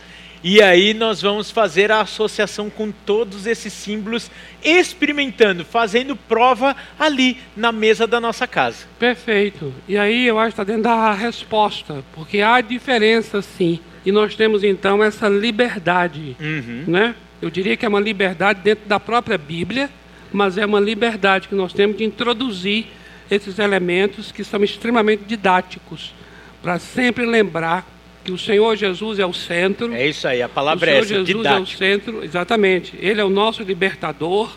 E aí nós vamos fazer a associação com todos esses símbolos, experimentando, fazendo prova ali na mesa da nossa casa. Perfeito. E aí eu acho que está dentro da resposta, porque há diferença sim. E nós temos então essa liberdade, uhum. né? Eu diria que é uma liberdade dentro da própria Bíblia, mas é uma liberdade que nós temos de introduzir esses elementos que são extremamente didáticos, para sempre lembrar que o Senhor Jesus é o centro. É isso aí, a palavra é essa, O Senhor Jesus didático. é o centro, exatamente. Ele é o nosso libertador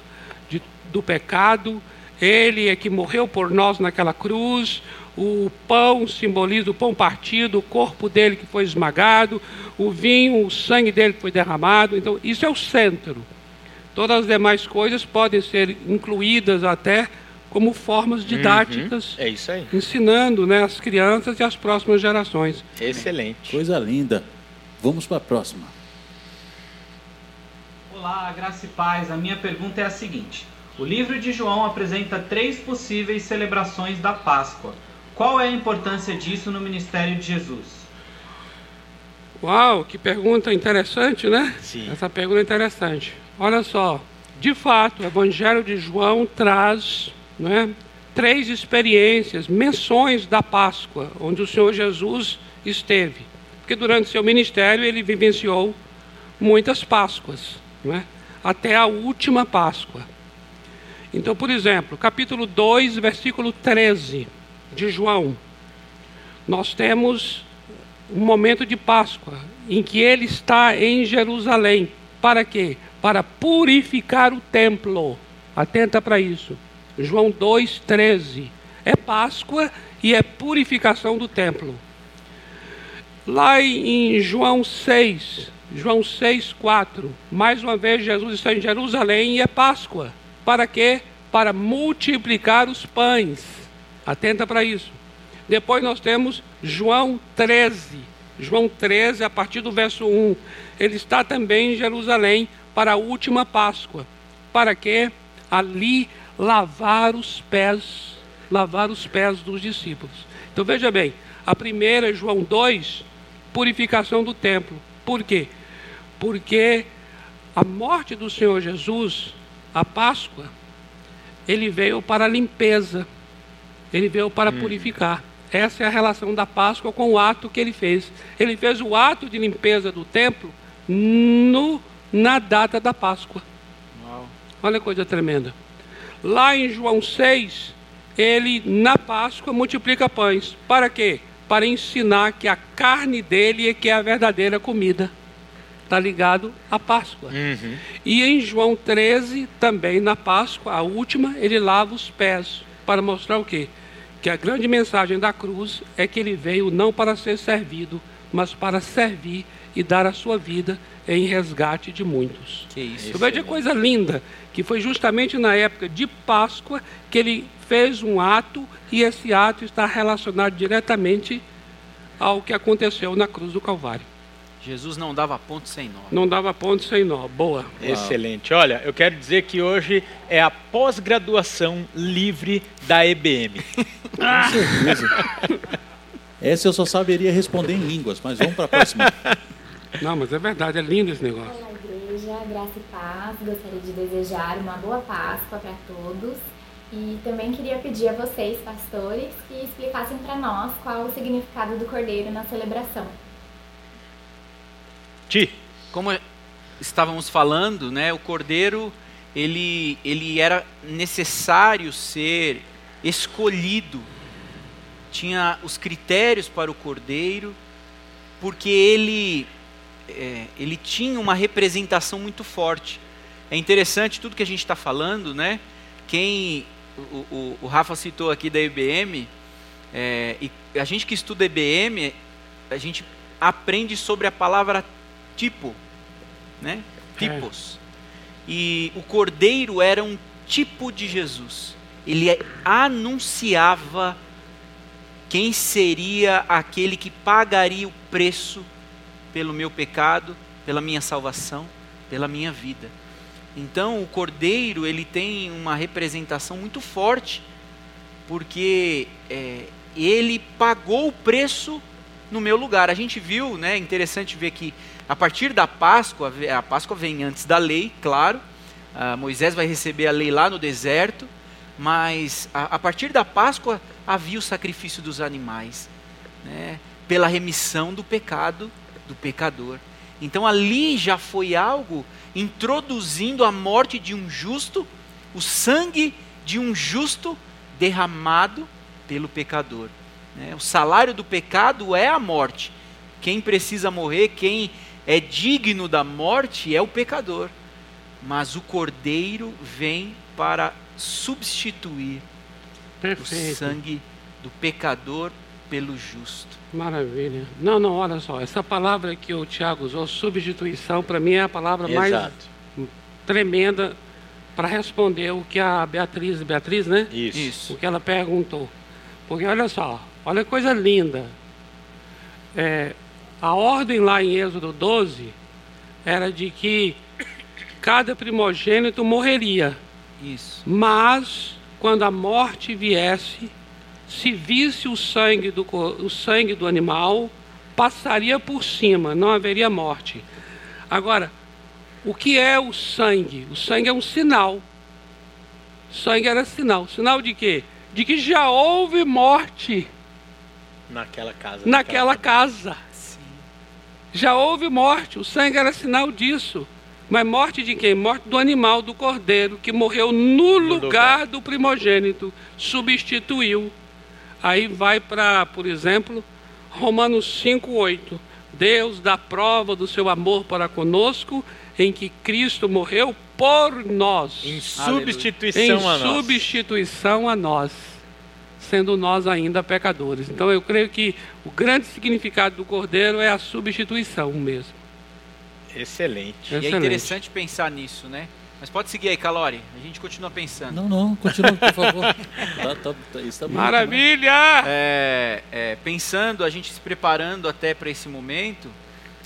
de, do pecado. Ele é que morreu por nós naquela cruz. O pão simboliza o pão partido, o corpo dele que foi esmagado, o vinho, o sangue dele que foi derramado. Então, isso é o centro. Todas as demais coisas podem ser incluídas até como formas didáticas, uhum, é isso aí. ensinando né, as crianças e as próximas gerações. Excelente. Coisa linda. Vamos para a próxima. Olá, graça e paz. A minha pergunta é a seguinte: o livro de João apresenta três possíveis celebrações da Páscoa. Qual é a importância disso no ministério de Jesus? Uau, que pergunta interessante, né? Sim. Essa pergunta é interessante. Olha só, de fato, o Evangelho de João traz né, três experiências, menções da Páscoa, onde o Senhor Jesus esteve. Porque durante seu ministério ele vivenciou muitas Páscoas, né, até a última Páscoa. Então, por exemplo, capítulo 2, versículo 13 de João, nós temos um momento de Páscoa em que ele está em Jerusalém. Para quê? Para purificar o templo. Atenta para isso. João 2,13. É Páscoa e é purificação do templo. Lá em João 6, João 6, 4, mais uma vez Jesus está em Jerusalém e é Páscoa. Para quê? Para multiplicar os pães. Atenta para isso. Depois nós temos João 13. João 13, a partir do verso 1. Ele está também em Jerusalém para a última Páscoa. Para quê? Ali lavar os pés, lavar os pés dos discípulos. Então veja bem, a primeira, João 2, purificação do templo. Por quê? Porque a morte do Senhor Jesus, a Páscoa, ele veio para a limpeza, ele veio para hum. purificar. Essa é a relação da Páscoa com o ato que ele fez. Ele fez o ato de limpeza do templo no, na data da Páscoa. Uau. Olha que coisa tremenda. Lá em João 6, ele na Páscoa multiplica pães. Para quê? Para ensinar que a carne dele é que é a verdadeira comida. Está ligado à Páscoa. Uhum. E em João 13, também na Páscoa, a última, ele lava os pés. Para mostrar o quê? Que a grande mensagem da cruz é que ele veio não para ser servido, mas para servir e dar a sua vida em resgate de muitos. Que isso. Eu vejo coisa linda, que foi justamente na época de Páscoa que ele fez um ato e esse ato está relacionado diretamente ao que aconteceu na cruz do Calvário. Jesus não dava ponto sem nó. Não dava ponto sem nó. Boa. Excelente. Olha, eu quero dizer que hoje é a pós-graduação livre da EBM. Com certeza. Essa eu só saberia responder em línguas, mas vamos para a próxima. Não, mas é verdade, é lindo esse negócio. Olá, igreja, graça e paz. Gostaria de desejar uma boa Páscoa para todos. E também queria pedir a vocês, pastores, que explicassem para nós qual o significado do cordeiro na celebração. Ti. Como estávamos falando, né, o cordeiro ele, ele era necessário ser escolhido. Tinha os critérios para o cordeiro, porque ele é, ele tinha uma representação muito forte. É interessante tudo que a gente está falando, né? Quem o, o, o, Rafa citou aqui da IBM, é, e a gente que estuda IBM, a gente aprende sobre a palavra tipo, né? Tipos. É. E o cordeiro era um tipo de Jesus. Ele anunciava quem seria aquele que pagaria o preço pelo meu pecado, pela minha salvação, pela minha vida. Então, o cordeiro ele tem uma representação muito forte, porque é, ele pagou o preço no meu lugar. A gente viu, né? Interessante ver que a partir da Páscoa, a Páscoa vem antes da lei, claro. Uh, Moisés vai receber a lei lá no deserto, mas a, a, partir da Páscoa havia o sacrifício dos animais, né? Pela remissão do pecado do pecador. Então ali já foi algo introduzindo a morte de um justo, o sangue de um justo derramado pelo pecador. Né? O salário do pecado é a morte. Quem precisa morrer, quem é digno da morte é o pecador. Mas o cordeiro vem para substituir Perfeito. o sangue do pecador pelo justo. Maravilha. Não, não, olha só. Essa palavra que o Tiago usou, substituição, para mim é a palavra Exato. mais tremenda para responder o que a Beatriz, Beatriz, né? Isso. Isso. O que ela perguntou. Porque olha só, olha que coisa linda. É, a ordem lá em Êxodo 12 era de que cada primogênito morreria. Isso. Mas quando a morte viesse, se visse o sangue do, o sangue do animal, passaria por cima, não haveria morte. Agora, o que é o sangue? O sangue é um sinal. O sangue era sinal. Sinal de quê? De que já houve morte. Naquela casa. Naquela casa. Sim. Já houve morte. O sangue era sinal disso. Mas morte de quem? Morte do animal, do cordeiro, que morreu no, no lugar, lugar do primogênito. Substituiu. Aí vai para, por exemplo, Romanos 5,8. Deus dá prova do seu amor para conosco, em que Cristo morreu por nós. Em substituição a nós. Em substituição a nós, sendo nós ainda pecadores. Então eu creio que o grande significado do Cordeiro é a substituição mesmo. Excelente. Excelente. E é interessante pensar nisso, né? Mas pode seguir aí, Calori. A gente continua pensando. Não, não, continua, por favor. tá, tá, tá, isso tá Maravilha! É, é, pensando, a gente se preparando até para esse momento,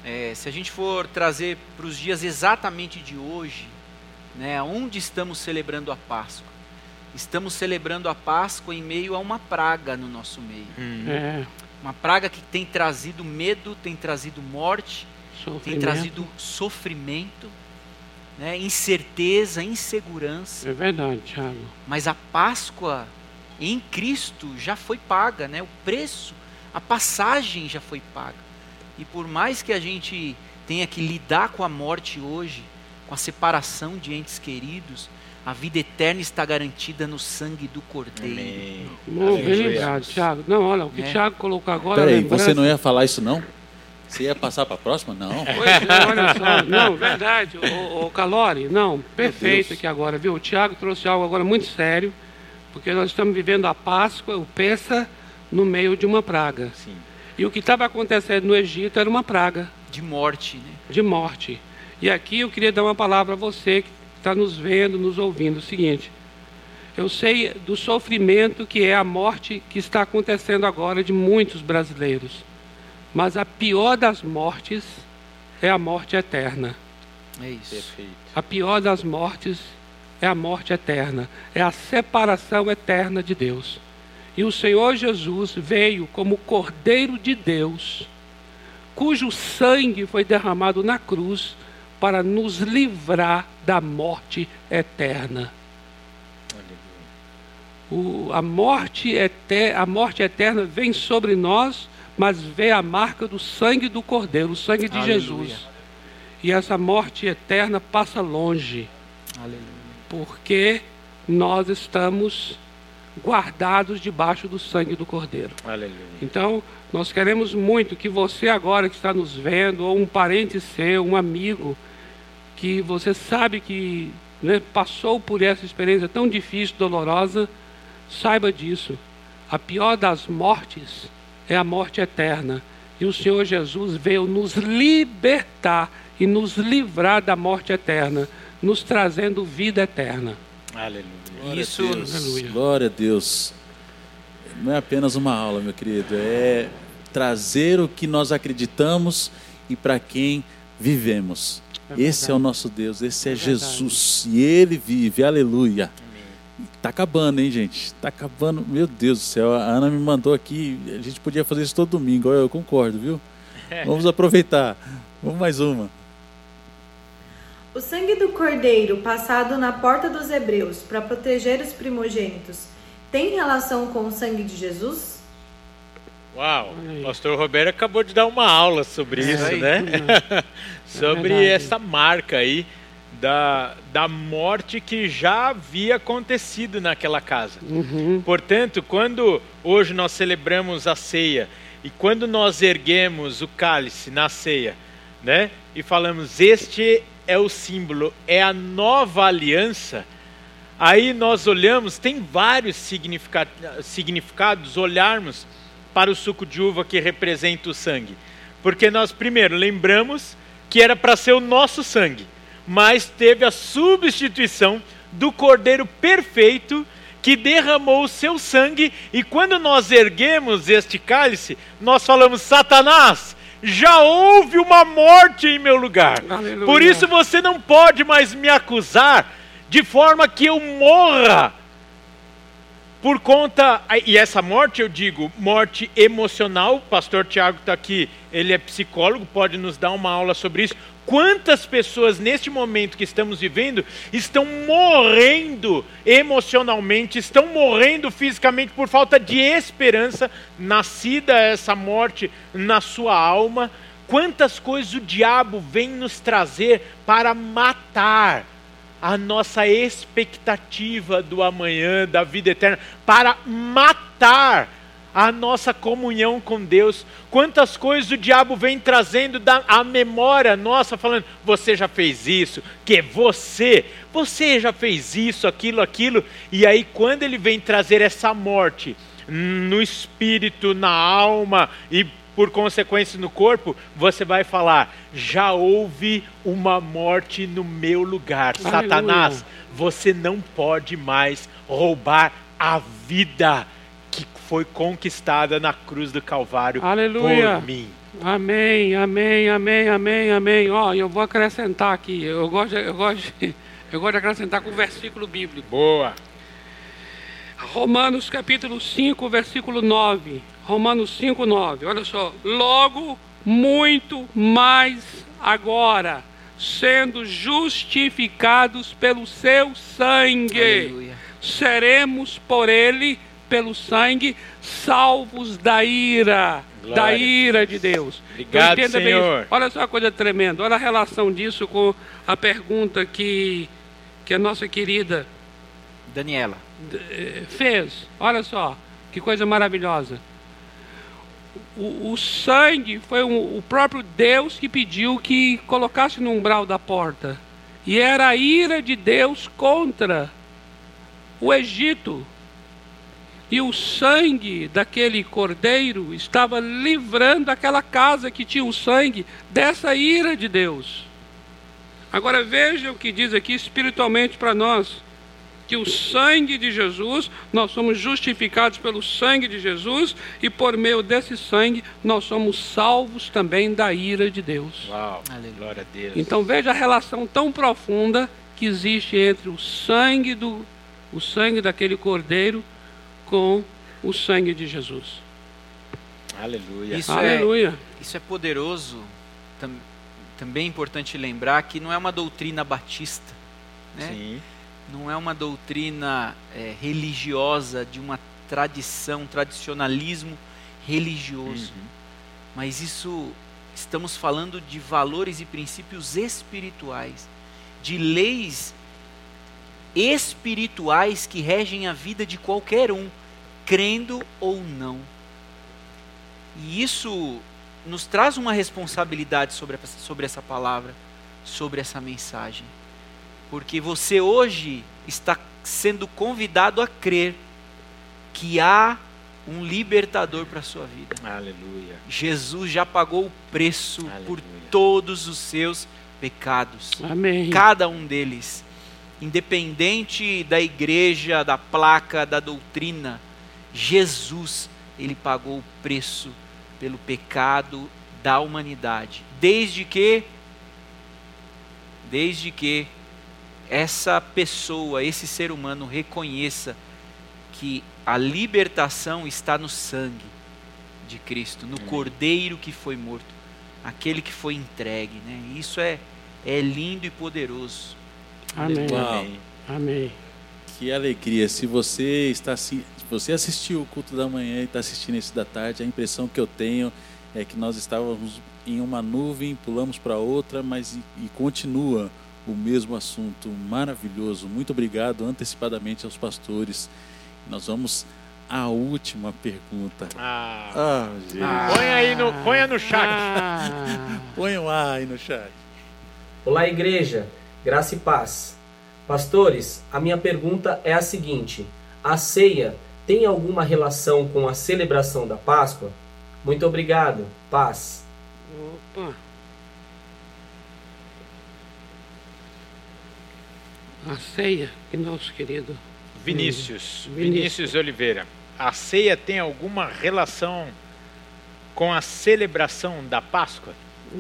é, se a gente for trazer para os dias exatamente de hoje, né, onde estamos celebrando a Páscoa? Estamos celebrando a Páscoa em meio a uma praga no nosso meio. Hum. É. Uma praga que tem trazido medo, tem trazido morte, tem trazido sofrimento né, incerteza, insegurança. É verdade, Thiago. Mas a Páscoa em Cristo já foi paga, né? O preço, a passagem já foi paga. E por mais que a gente tenha que lidar com a morte hoje, com a separação de entes queridos, a vida eterna está garantida no sangue do Cordeiro. Obrigado, Tiago. Não, olha, o que o é. Tiago colocou agora. Peraí, lembrança... você não ia falar isso não? Você ia passar para a próxima? Não. Pois é, olha só. Não, verdade. O, o Calori, não, perfeito aqui agora, viu? O Tiago trouxe algo agora muito sério, porque nós estamos vivendo a Páscoa, o Peça, no meio de uma praga. Sim. E o que estava acontecendo no Egito era uma praga. De morte, né? De morte. E aqui eu queria dar uma palavra a você que está nos vendo, nos ouvindo. O seguinte. Eu sei do sofrimento que é a morte que está acontecendo agora de muitos brasileiros. Mas a pior das mortes é a morte eterna. É isso. Perfeito. A pior das mortes é a morte eterna, é a separação eterna de Deus. E o Senhor Jesus veio como Cordeiro de Deus, cujo sangue foi derramado na cruz para nos livrar da morte eterna. O, a, morte eter, a morte eterna vem sobre nós mas vê a marca do sangue do Cordeiro, o sangue de Aleluia. Jesus. E essa morte eterna passa longe. Aleluia. Porque nós estamos guardados debaixo do sangue do Cordeiro. Aleluia. Então, nós queremos muito que você agora que está nos vendo, ou um parente seu, um amigo, que você sabe que né, passou por essa experiência tão difícil, dolorosa, saiba disso. A pior das mortes é a morte eterna. E o Senhor Jesus veio nos libertar e nos livrar da morte eterna, nos trazendo vida eterna. Aleluia. Glória Isso, a Deus. Aleluia. Glória a Deus. Não é apenas uma aula, meu querido, é trazer o que nós acreditamos e para quem vivemos. Esse é o nosso Deus, esse é, Jesus. E ele vive, aleluia. Tá acabando, hein, gente? Tá acabando. Meu Deus do céu, a Ana me mandou aqui. A gente podia fazer isso todo domingo. Eu concordo, viu? Vamos aproveitar. Vamos mais uma. O sangue do cordeiro passado na porta dos hebreus para proteger os primogênitos tem relação com o sangue de Jesus? Uau, o pastor Roberto acabou de dar uma aula sobre É isso, aí. né? É sobre verdade. essa marca aí da, da morte que já havia acontecido naquela casa. Portanto, quando hoje nós celebramos a ceia e quando nós erguemos o cálice na ceia, né? E falamos, este é o símbolo, é a nova aliança. Aí nós olhamos, tem vários significa- significados, olharmos para o suco de uva que representa o sangue. Porque nós, primeiro, lembramos que era para ser o nosso sangue, mas teve a substituição do cordeiro perfeito que derramou o seu sangue, e quando nós erguemos este cálice, nós falamos: Satanás, já houve uma morte em meu lugar. Aleluia. Por isso você não pode mais me acusar de forma que eu morra por conta. E essa morte, eu digo, morte emocional. O pastor Tiago está aqui, ele é psicólogo, pode nos dar uma aula sobre isso. Quantas pessoas neste momento que estamos vivendo estão morrendo emocionalmente, estão morrendo fisicamente por falta de esperança, nascida essa morte na sua alma? Quantas coisas o diabo vem nos trazer para matar a nossa expectativa do amanhã, da vida eterna, para matar a nossa comunhão com Deus. Quantas coisas o diabo vem trazendo da a memória nossa, falando: você já fez isso, que você, você já fez isso, aquilo, aquilo. E aí, quando ele vem trazer essa morte no espírito, na alma e por consequência no corpo, você vai falar: já houve uma morte no meu lugar. Aleluia. Satanás, você não pode mais roubar a vida que foi conquistada na cruz do Calvário Aleluia. por mim. Amém, amém, amém, amém, amém. Ó, eu vou acrescentar aqui. Eu gosto, eu gosto, eu gosto de acrescentar com o versículo bíblico. Boa. Romanos capítulo 5, versículo 9. Romanos 5, 9. Olha só. Logo, muito mais agora, sendo justificados pelo seu sangue, Aleluia. seremos por ele, pelo sangue, salvos da ira, da Glória. ira de Deus. Obrigado, Então, Senhor. Olha só uma coisa tremenda. Olha a relação disso com a pergunta que, que a nossa querida Daniela. eh, fez. Olha só, que coisa maravilhosa. O, o sangue foi um- o próprio Deus que pediu que colocasse no umbral da porta. E era a ira de Deus contra o Egito. E o sangue daquele cordeiro estava livrando aquela casa que tinha o sangue dessa ira de Deus. Agora veja o que diz aqui espiritualmente para nós que o sangue de Jesus, nós somos justificados pelo sangue de Jesus e por meio desse sangue nós somos salvos também da ira de Deus. Uau. Glória a Deus. Então veja a relação tão profunda que existe entre o sangue do o sangue daquele cordeiro com o sangue de Jesus. Aleluia. Isso Aleluia. É, isso é poderoso. Tam- também é importante lembrar que não é uma doutrina batista. Né? Sim. Não é uma doutrina é, religiosa de uma tradição, tradicionalismo religioso. Mas isso estamos falando de valores e princípios espirituais, de leis espirituais que regem a vida de qualquer um, crendo ou não. E isso nos traz uma responsabilidade sobre, essa- sobre essa palavra, sobre essa mensagem. Porque você hoje está sendo convidado a crer que há um libertador para a sua vida. Aleluia. Jesus já pagou o preço por todos os seus pecados. Amém. Cada um deles. Independente da igreja, da placa, da doutrina, Jesus, ele pagou o preço pelo pecado da humanidade. Desde que desde que essa pessoa, esse ser humano reconheça que a libertação está no sangue de Cristo, no Cordeiro que foi morto, aquele que foi entregue. Né? Isso é, é lindo e poderoso. Amém. Uau. Amém. Que alegria. Se você está se você assistiu o culto da manhã e está assistindo esse da tarde, a impressão que eu tenho é que nós estávamos em uma nuvem, pulamos para outra, mas e, e continua o mesmo assunto maravilhoso. Muito obrigado antecipadamente aos pastores. Nós vamos à última pergunta. Ah, Ah, gente. Põe aí no, ponha no chat. Põe um A aí no chat. Olá, igreja, graça e paz. Pastores, a minha pergunta é a seguinte: a ceia tem alguma relação com a celebração da Páscoa? Muito obrigado, paz. Opa. A ceia que nosso querido Vinícius, Hum, Vinícius Oliveira. A ceia tem alguma relação com a celebração da Páscoa?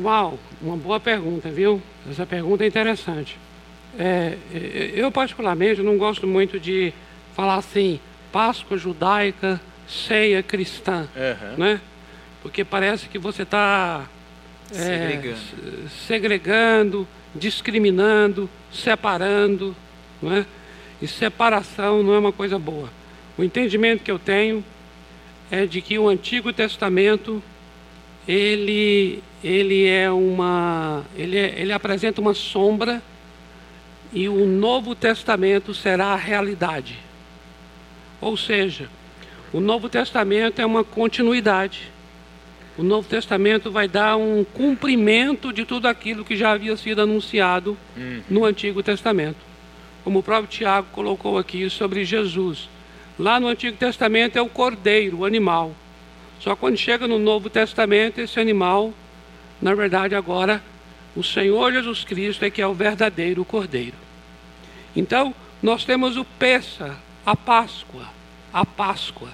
Uau, uma boa pergunta, viu? Essa pergunta é interessante. É, é, eu, particularmente, não gosto muito de falar assim, Páscoa judaica, ceia cristã, Aham. né? Porque parece que você está Segregando. segregando, discriminando, separando, não é? E separação não é uma coisa boa. O entendimento que eu tenho é de que o Antigo Testamento ele ele é uma ele, é- ele apresenta uma sombra e o Novo Testamento será a realidade. Ou seja, o Novo Testamento é uma continuidade. O Novo Testamento vai dar um cumprimento de tudo aquilo que já havia sido anunciado no Antigo Testamento. Como o próprio Tiago colocou aqui sobre Jesus. Lá no Antigo Testamento é o cordeiro, o animal. Só quando chega no Novo Testamento, esse animal, na verdade, agora, o Senhor Jesus Cristo é que é o verdadeiro cordeiro. Então, nós temos o Pessa, a Páscoa, a Páscoa.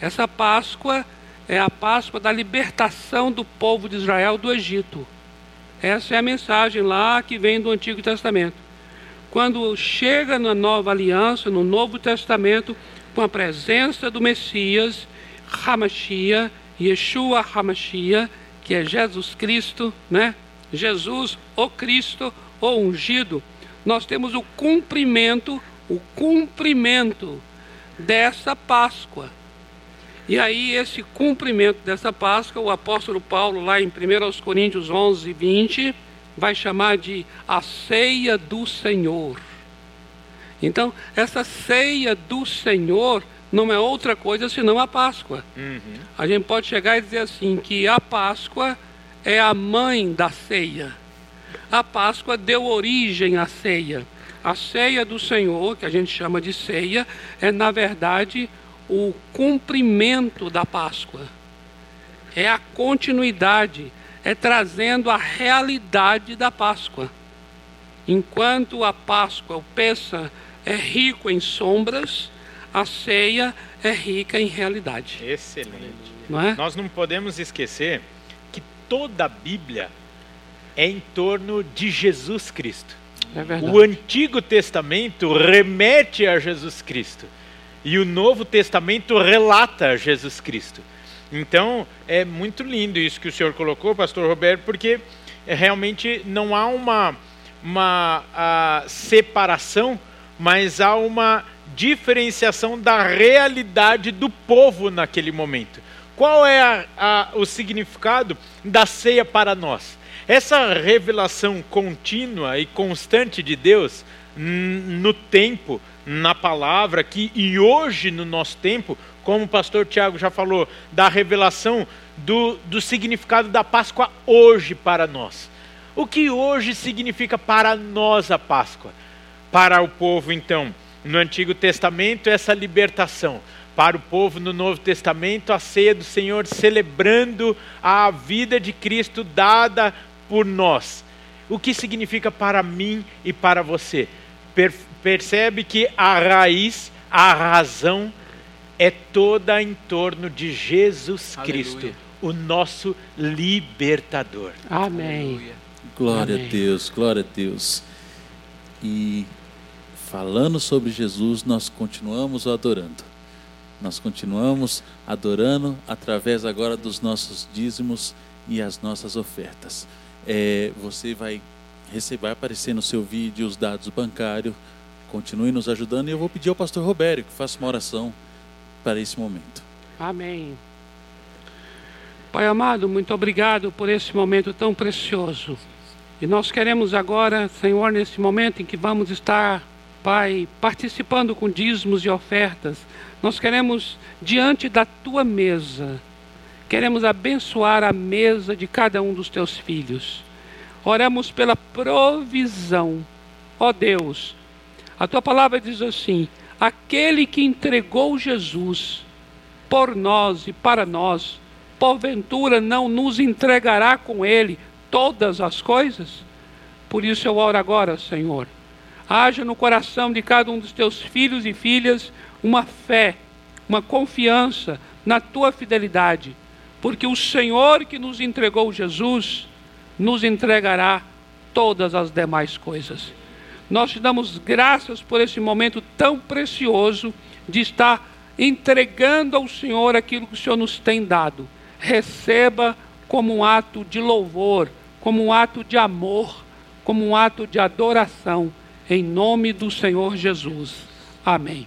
Essa Páscoa é a Páscoa da libertação do povo de Israel do Egito. Essa é a mensagem lá que vem do Antigo Testamento. Quando chega na nova aliança, no Novo Testamento, com a presença do Messias, Hamashia, Yeshua Hamashia, que é Jesus Cristo, né? Jesus, o Cristo, o ungido, nós temos o cumprimento, o cumprimento dessa Páscoa. E aí, esse cumprimento dessa Páscoa, o apóstolo Paulo, lá em 1 Coríntios 11, 20, vai chamar de a ceia do Senhor. Então, essa ceia do Senhor não é outra coisa senão a Páscoa. A gente pode chegar e dizer assim: que a Páscoa é a mãe da ceia. A Páscoa deu origem à ceia. A ceia do Senhor, que a gente chama de ceia, é na verdade o cumprimento da Páscoa. É a continuidade, é trazendo a realidade da Páscoa. Enquanto a Páscoa, o Pessa, é rico em sombras, a ceia é rica em realidade. Excelente. Não é? Nós não podemos esquecer que toda a Bíblia é em torno de Jesus Cristo. É. O Antigo Testamento remete a Jesus Cristo e o Novo Testamento relata Jesus Cristo. Então é muito lindo isso que o senhor colocou, Pastor Roberto, porque é, realmente não há uma, uma separação, mas há uma diferenciação da realidade do povo naquele momento. Qual é a- a- o significado da ceia para nós? Essa revelação contínua e constante de Deus no tempo, na palavra, que, e hoje no nosso tempo, como o pastor Tiago já falou, da revelação do, do significado da Páscoa hoje para nós. O que hoje significa para nós a Páscoa? Para o povo, então, no Antigo Testamento, essa libertação. Para o povo no Novo Testamento, a ceia do Senhor celebrando a vida de Cristo dada por nós. O que significa para mim e para você? Per- percebe que a raiz, a razão, é toda em torno de Jesus Cristo, Aleluia. o nosso libertador. Amém. Glória Amém. a Deus, glória a Deus. e falando sobre Jesus, nós continuamos o adorando. Nós continuamos adorando através agora dos nossos dízimos e as nossas ofertas. É, você vai receber, vai aparecer no seu vídeo os dados bancários. Continue nos ajudando e eu vou pedir ao pastor Robério que faça uma oração para esse momento. Amém. Pai amado, muito obrigado por esse momento tão precioso. E nós queremos agora, Senhor, nesse momento em que vamos estar, Pai, participando com dízimos e ofertas, nós queremos, diante da tua mesa, queremos abençoar a mesa de cada um dos teus filhos. Oramos pela provisão. Ó Deus, a tua palavra diz assim: aquele que entregou Jesus por nós e para nós, porventura não nos entregará com ele todas as coisas? Por isso eu oro agora, Senhor. Haja no coração de cada um dos teus filhos e filhas uma fé, uma confiança na tua fidelidade, porque o Senhor que nos entregou Jesus nos entregará todas as demais coisas. Nós te damos graças por esse momento tão precioso de estar entregando ao Senhor aquilo que o Senhor nos tem dado receba como um ato de louvor, como um ato de amor, como um ato de adoração, em nome do Senhor Jesus. Amém.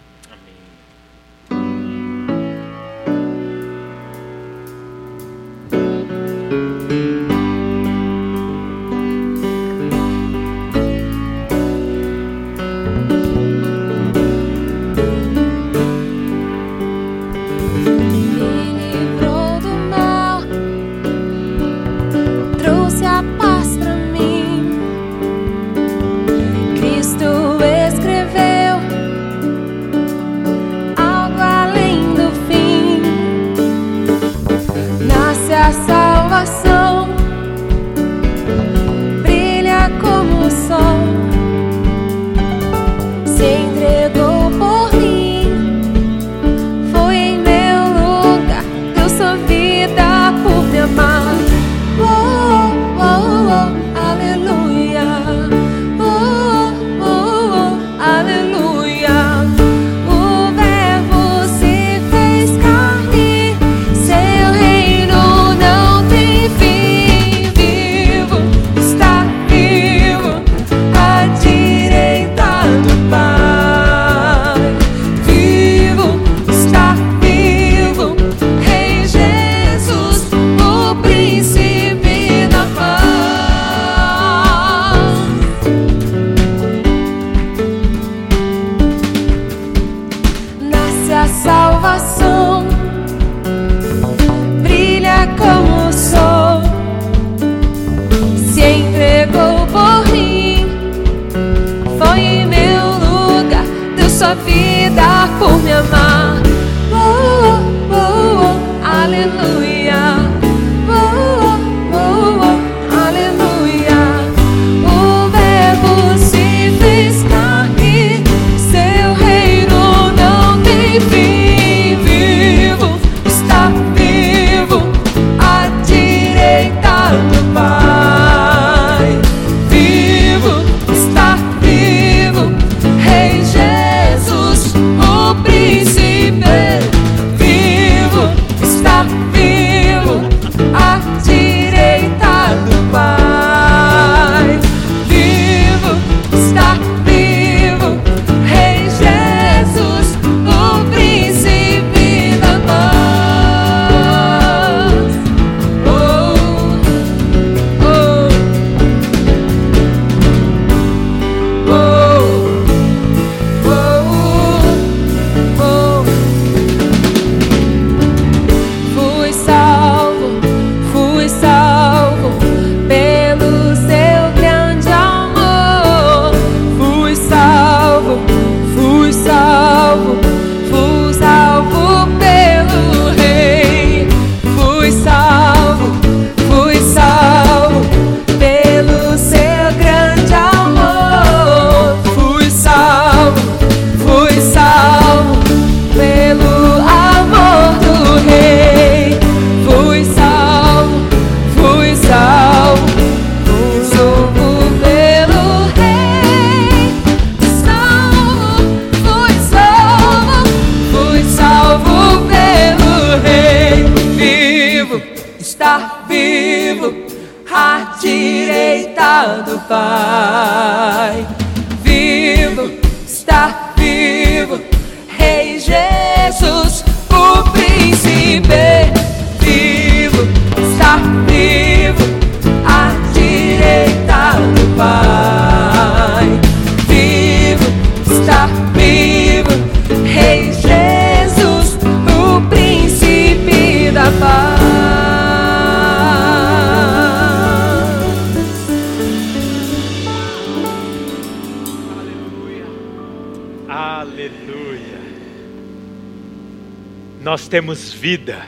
Vida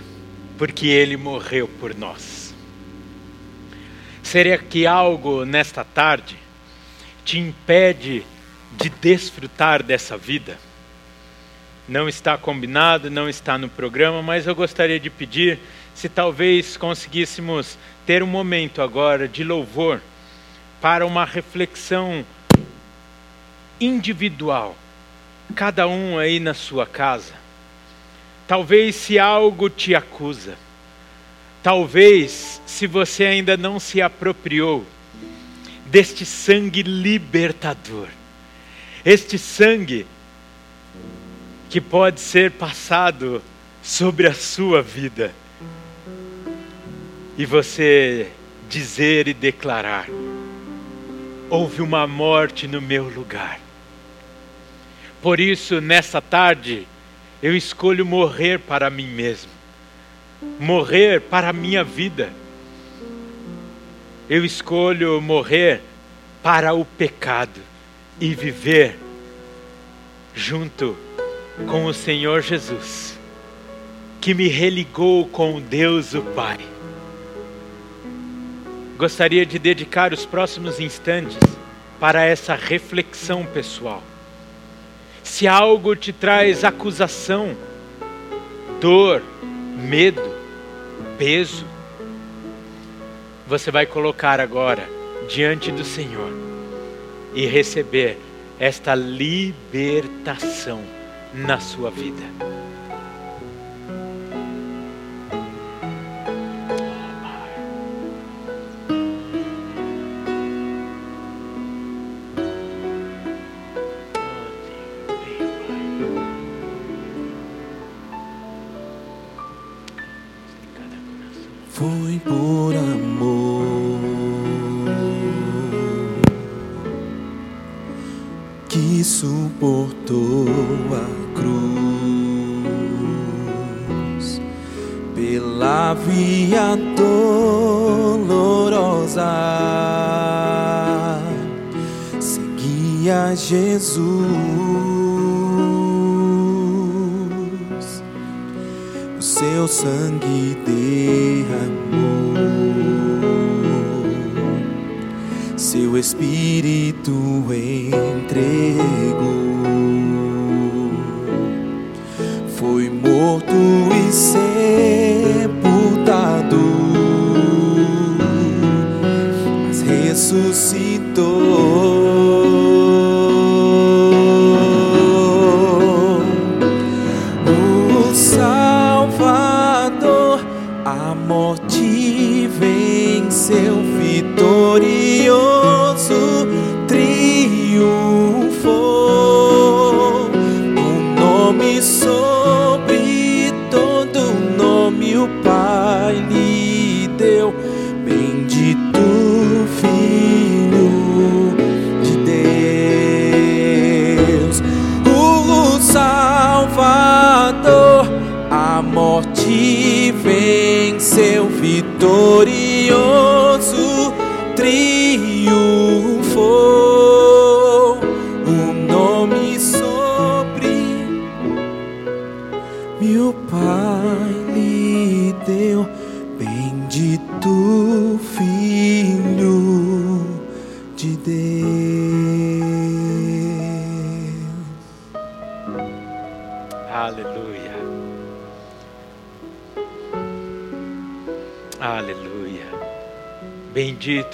porque Ele morreu por nós. Seria que algo nesta tarde te impede de desfrutar dessa vida? Não está combinado, não está no programa, mas eu gostaria de pedir se talvez conseguíssemos ter um momento agora de louvor para uma reflexão individual, cada um aí na sua casa. Talvez se algo te acusa, talvez se você ainda não se apropriou deste sangue libertador, este sangue que pode ser passado sobre a sua vida. E você dizer e declarar: houve uma morte no meu lugar. Por isso, nessa tarde, eu escolho morrer para mim mesmo, morrer para a minha vida. Eu escolho morrer para o pecado e viver junto com o Senhor Jesus, que me religou com Deus o Pai. Gostaria de dedicar os próximos instantes para essa reflexão pessoal. Se algo te traz acusação, dor, medo, peso, você vai colocar agora diante do Senhor e receber esta libertação na sua vida.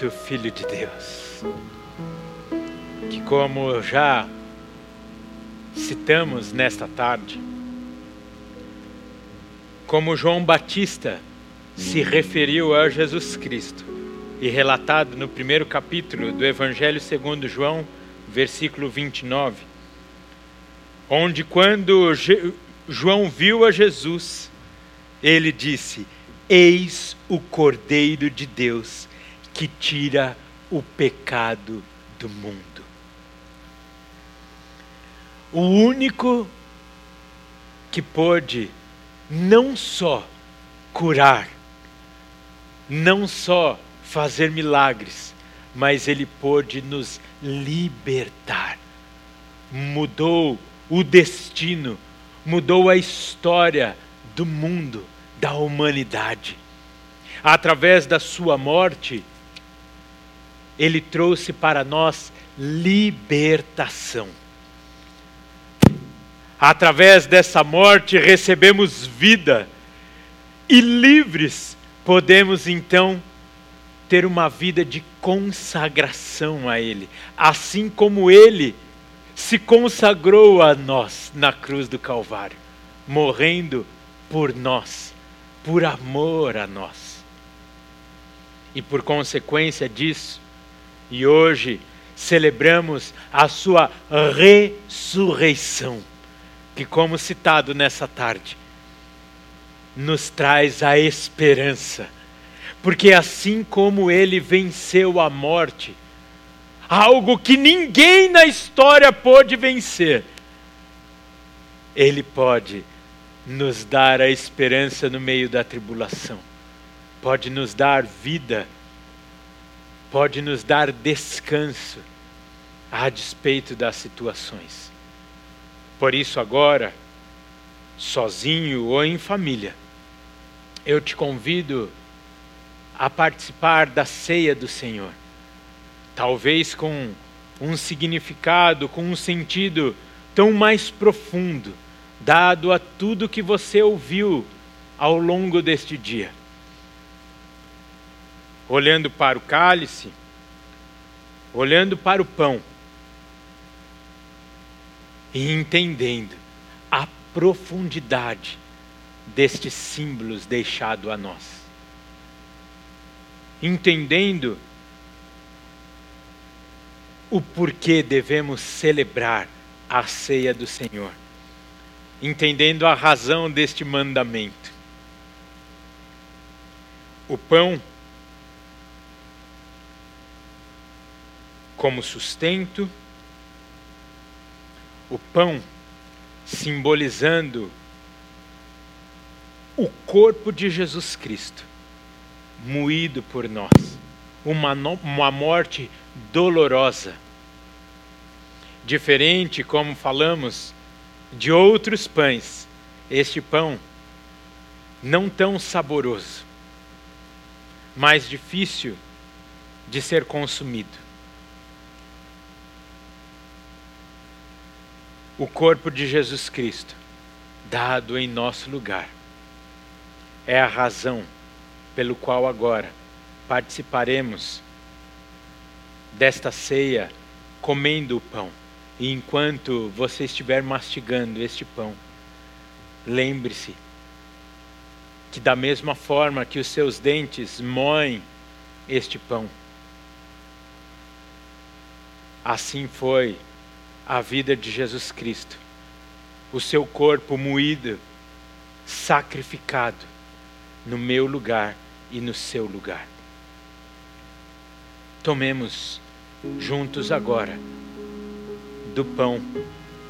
Bendito Filho de Deus. Que, como já citamos nesta tarde, como João Batista se referiu a Jesus Cristo e relatado no primeiro capítulo do Evangelho segundo João, versículo 29, onde quando João viu a Jesus, ele disse: Eis o Cordeiro de Deus que tira o pecado do mundo. O único que pôde não só curar, não só fazer milagres, mas ele pôde nos libertar. Mudou o destino, mudou a história do mundo, da humanidade. Através da sua morte, ele trouxe para nós libertação. Através dessa morte recebemos vida e livres podemos então ter uma vida de consagração a Ele, assim como Ele se consagrou a nós na cruz do Calvário, morrendo por nós, por amor a nós. E por consequência disso, e hoje celebramos a Sua ressurreição que, como citado nessa tarde, nos traz a esperança. Porque assim como ele venceu a morte, algo que ninguém na história pôde vencer, ele pode nos dar a esperança no meio da tribulação, pode nos dar vida, pode nos dar descanso a despeito das situações. Por isso, agora, sozinho ou em família, eu te convido a participar da ceia do Senhor. Talvez com um significado, com um sentido tão mais profundo, dado a tudo que você ouviu ao longo deste dia. Olhando para o cálice, olhando para o pão e entendendo a profundidade destes símbolos deixados a nós. Entendendo o porquê devemos celebrar a ceia do Senhor. Entendendo a razão deste mandamento. O pão como sustento, o pão simbolizando o corpo de Jesus Cristo, moído por nós, uma, uma morte dolorosa. Diferente, como falamos, de outros pães, este pão não tão saboroso, mais difícil de ser consumido. O corpo de Jesus Cristo, dado em nosso lugar. É a razão pelo qual agora participaremos desta ceia comendo o pão. E enquanto você estiver mastigando este pão, lembre-se que, da mesma forma que os seus dentes moem este pão, assim foi a vida de Jesus Cristo, o seu corpo moído, sacrificado no meu lugar e no seu lugar. Tomemos juntos agora do pão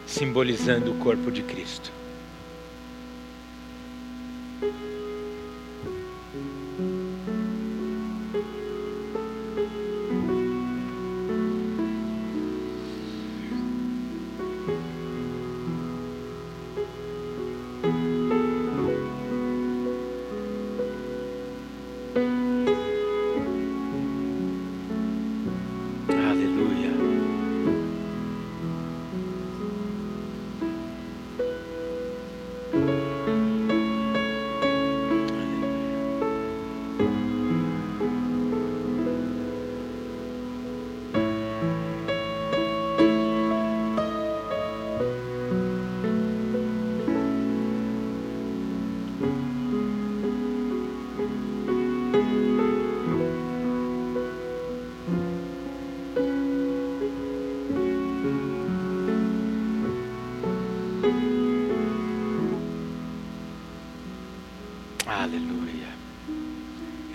simbolizando o corpo de Cristo.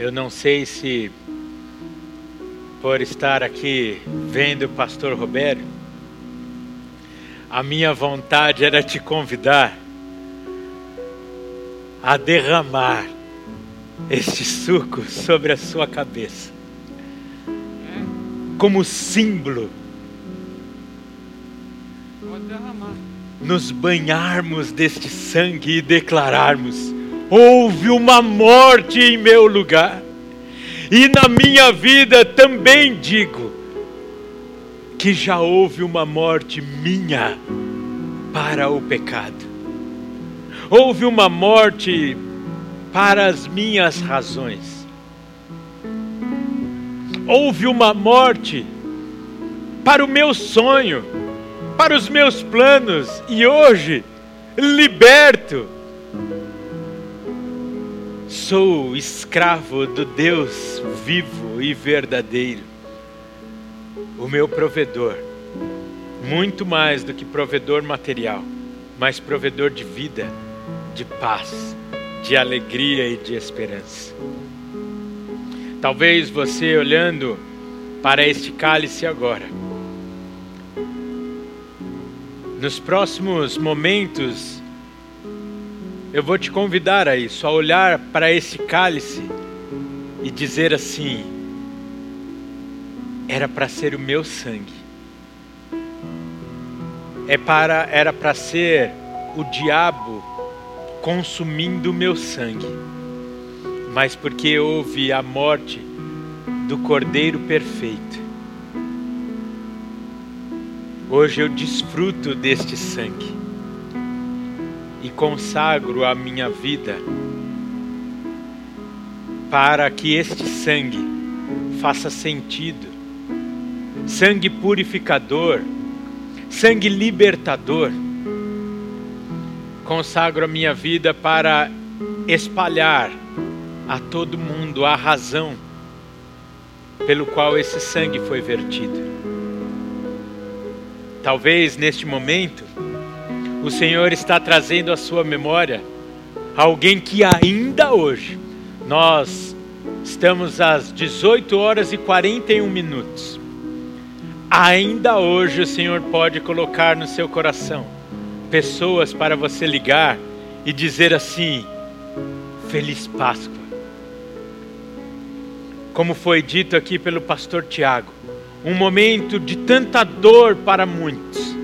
Eu não sei se por estar aqui vendo o pastor Roberto, a minha vontade era te convidar a derramar este suco sobre a sua cabeça, como símbolo, nos banharmos deste sangue e declararmos: houve uma morte em meu lugar, e na minha vida também digo que já houve uma morte minha para o pecado, houve uma morte para as minhas razões. Houve uma morte para o meu sonho, para os meus planos, e hoje, liberto, sou escravo do Deus vivo e verdadeiro, o meu provedor, muito mais do que provedor material, mas provedor de vida, de paz de alegria e de esperança. Talvez você olhando para este cálice agora, nos próximos momentos, eu vou te convidar a isso, a olhar para esse cálice e dizer assim: era para ser o meu sangue, é para, era para ser o diabo consumindo meu sangue, mas porque houve a morte do Cordeiro perfeito. Hoje eu desfruto deste sangue e consagro a minha vida para que este sangue faça sentido. Sangue purificador, sangue libertador consagro a minha vida para espalhar a todo mundo a razão pelo qual esse sangue foi vertido. Talvez neste momento o Senhor está trazendo à sua memória alguém que ainda hoje nós estamos às 18 horas e 41 minutos. Ainda hoje o Senhor pode colocar no seu coração pessoas para você ligar e dizer assim: Feliz Páscoa. Como foi dito aqui pelo pastor Tiago, um momento de tanta dor para muitos,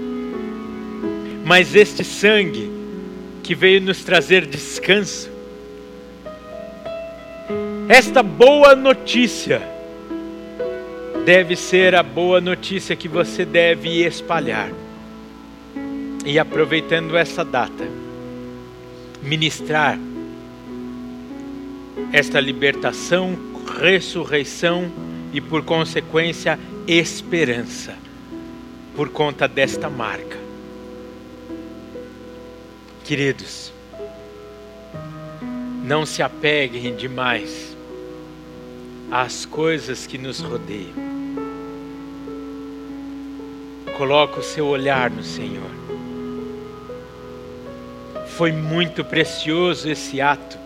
mas este sangue que veio nos trazer descanso, esta boa notícia, deve ser a boa notícia que você deve espalhar e aproveitando essa data, ministrar esta libertação, ressurreição e, por consequência, esperança, por conta desta marca. Queridos, não se apeguem demais às coisas que nos rodeiam. Coloque o seu olhar no Senhor foi muito precioso esse ato,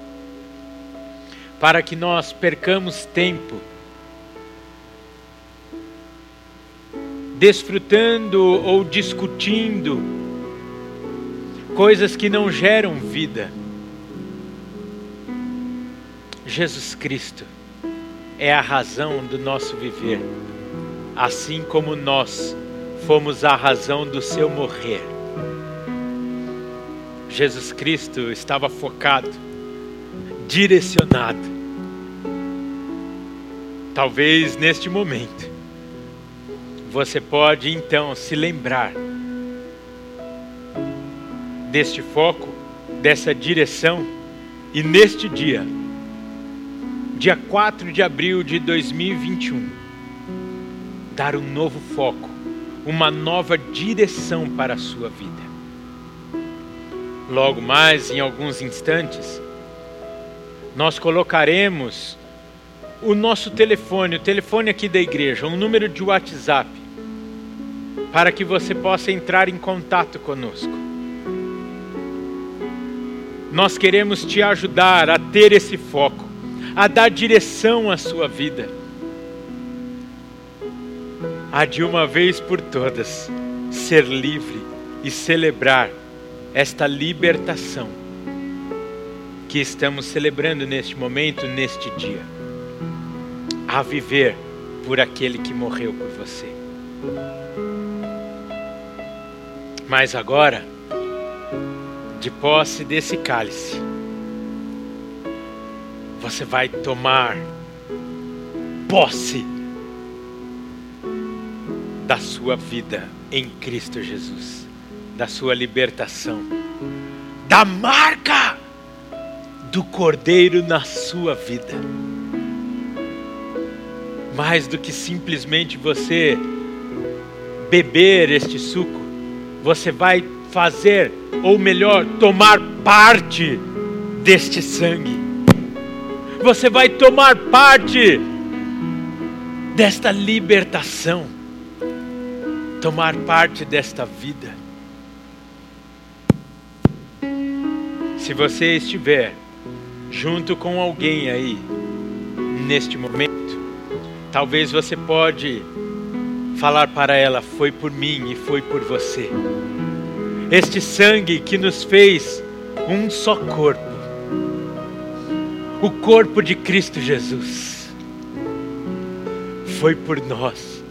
para que nós percamos tempo desfrutando ou discutindo coisas que não geram vida. Jesus Cristo é a razão do nosso viver, assim como nós fomos a razão do seu morrer. Jesus Cristo estava focado, direcionado. Talvez neste momento você pode então se lembrar deste foco, dessa direção e neste dia, dia 4 de abril de 2021, dar um novo foco, uma nova direção para a sua vida logo mais, em alguns instantes, nós colocaremos o nosso telefone, o telefone aqui da igreja, um número de WhatsApp, para que você possa entrar em contato conosco. Nós queremos te ajudar a ter esse foco, a dar direção à sua vida. A de uma vez por todas ser livre e celebrar esta libertação que estamos celebrando neste momento, neste dia. A viver por aquele que morreu por você. Mas agora, de posse desse cálice, você vai tomar posse da sua vida em Cristo Jesus, da sua libertação, da marca do Cordeiro na sua vida. Mais do que simplesmente você beber este suco, você vai fazer, ou melhor, tomar parte deste sangue. Você vai tomar parte desta libertação, tomar parte desta vida. Se você estiver junto com alguém aí neste momento, talvez você pode falar para ela: foi por mim e foi por você. Este sangue que nos fez um só corpo, o corpo de Cristo Jesus, foi por nós.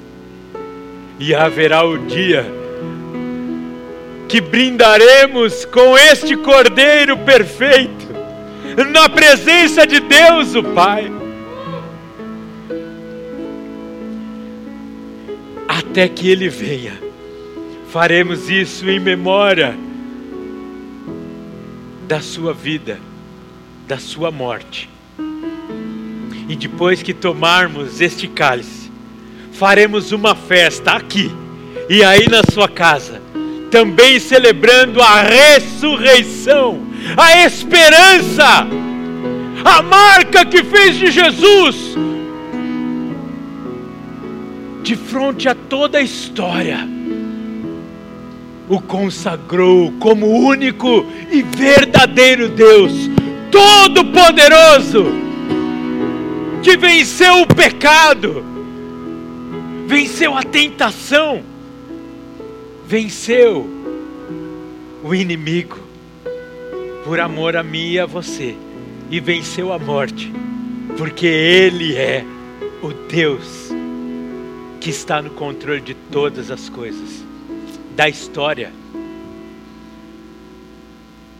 E haverá o dia que brindaremos com este Cordeiro perfeito, na presença de Deus, o Pai. até que Ele venha. Faremos isso em memória da Sua vida, da Sua morte. E depois que tomarmos este cálice, faremos uma festa aqui e aí na sua casa, também celebrando a ressurreição, a esperança, a marca que fez de Jesus de frente a toda a história, o consagrou como único e verdadeiro Deus, todo-poderoso, que venceu o pecado, venceu a tentação, venceu o inimigo, por amor a mim e a você, e venceu a morte, porque Ele é o Deus que está no controle de todas as coisas, da história,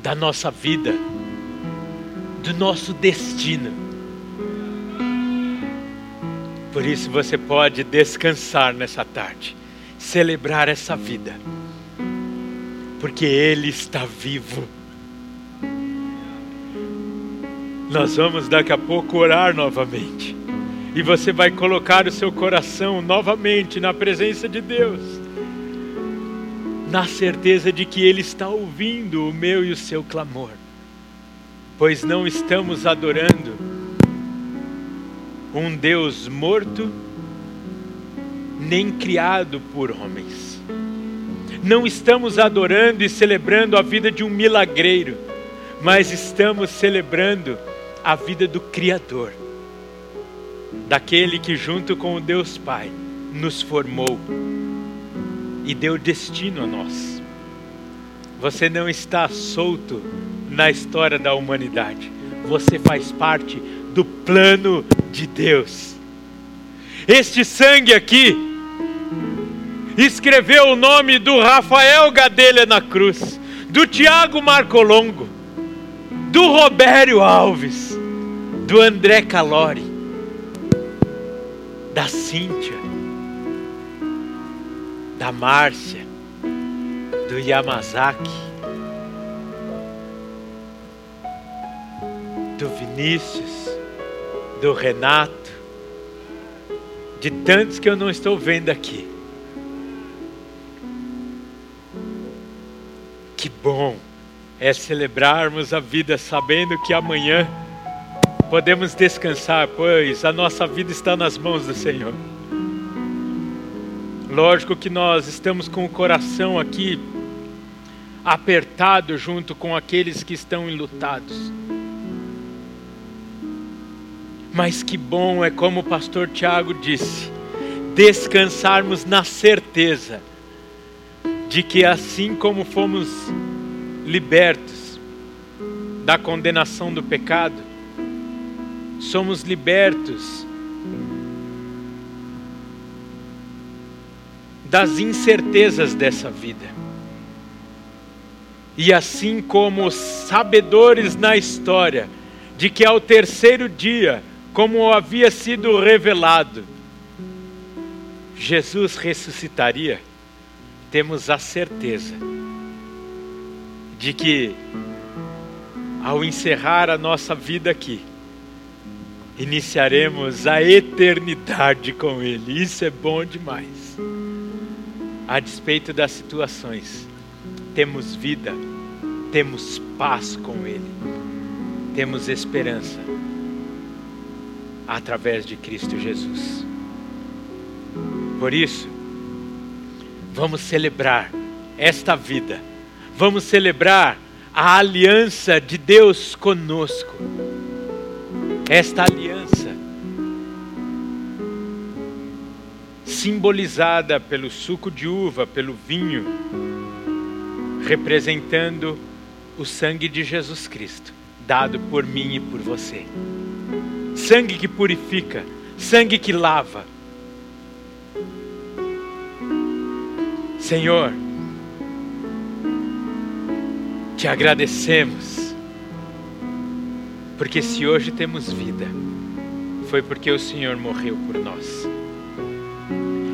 da nossa vida, do nosso destino. Por isso você pode descansar nessa tarde, celebrar essa vida, porque Ele está vivo. Nós vamos daqui a pouco orar novamente e você vai colocar o seu coração novamente na presença de Deus, na certeza de que Ele está ouvindo o meu e o seu clamor, pois não estamos adorando um Deus morto, nem criado por homens. Não estamos adorando e celebrando a vida de um milagreiro, mas estamos celebrando a vida do Criador daquele que, junto com o Deus Pai, nos formou e deu destino a nós. Você não está solto na história da humanidade, você faz parte do plano de Deus. Este sangue aqui escreveu o nome do Rafael Gadelha na cruz, do Tiago Marcolongo, do Robério Alves, do André Calori da Cíntia, da Márcia, do Yamazaki, do Vinícius, do Renato, de tantos que eu não estou vendo aqui. Que bom é celebrarmos a vida sabendo que amanhã podemos descansar, pois a nossa vida está nas mãos do Senhor. Lógico que nós estamos com o coração aqui apertado junto com aqueles que estão enlutados. Mas que bom é como o pastor Tiago disse, descansarmos na certeza de que assim como fomos libertos da condenação do pecado, somos libertos das incertezas dessa vida. E assim como sabedores na história de que ao terceiro dia, como havia sido revelado, Jesus ressuscitaria, temos a certeza de que ao encerrar a nossa vida aqui, iniciaremos a eternidade com Ele. Isso é bom demais. A despeito das situações, temos vida, temos paz com Ele, temos esperança através de Cristo Jesus. Por isso, vamos celebrar esta vida, vamos celebrar a aliança de Deus conosco. Esta aliança, simbolizada pelo suco de uva, pelo vinho, representando o sangue de Jesus Cristo, dado por mim e por você. Sangue que purifica, sangue que lava. Senhor, te agradecemos porque se hoje temos vida, foi porque o Senhor morreu por nós.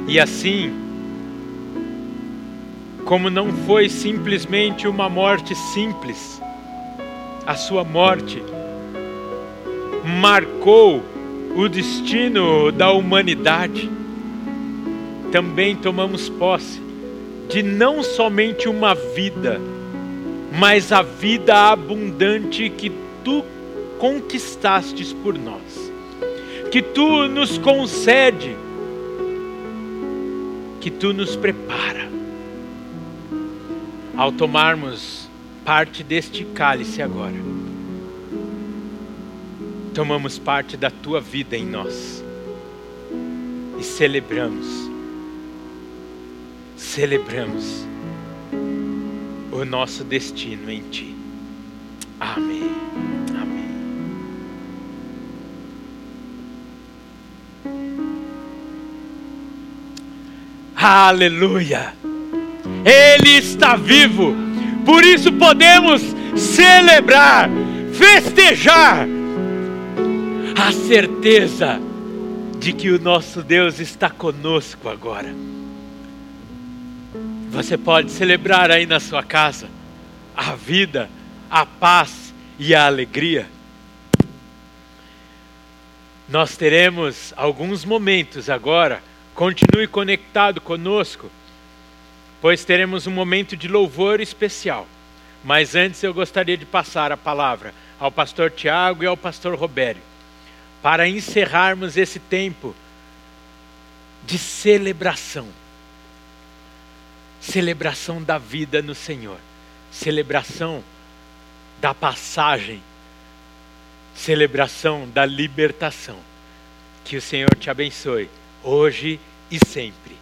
E assim, como não foi simplesmente uma morte simples, a sua morte marcou o destino da humanidade, também tomamos posse de não somente uma vida, mas a vida abundante que tu conquistastes por nós, que tu nos concede, que tu nos prepara. Ao tomarmos parte deste cálice agora, tomamos parte da tua vida em nós e celebramos, celebramos o nosso destino em ti. Amém. Aleluia! Ele está vivo, por isso podemos celebrar, festejar a certeza de que o nosso Deus está conosco agora. Você pode celebrar aí na sua casa a vida, a paz e a alegria. Nós teremos alguns momentos agora Continue conectado conosco, pois teremos um momento de louvor especial. Mas antes eu gostaria de passar a palavra ao pastor Tiago e ao pastor Robério, para encerrarmos esse tempo de celebração. Celebração da vida no Senhor, celebração da passagem, celebração da libertação. Que o Senhor te abençoe hoje e sempre.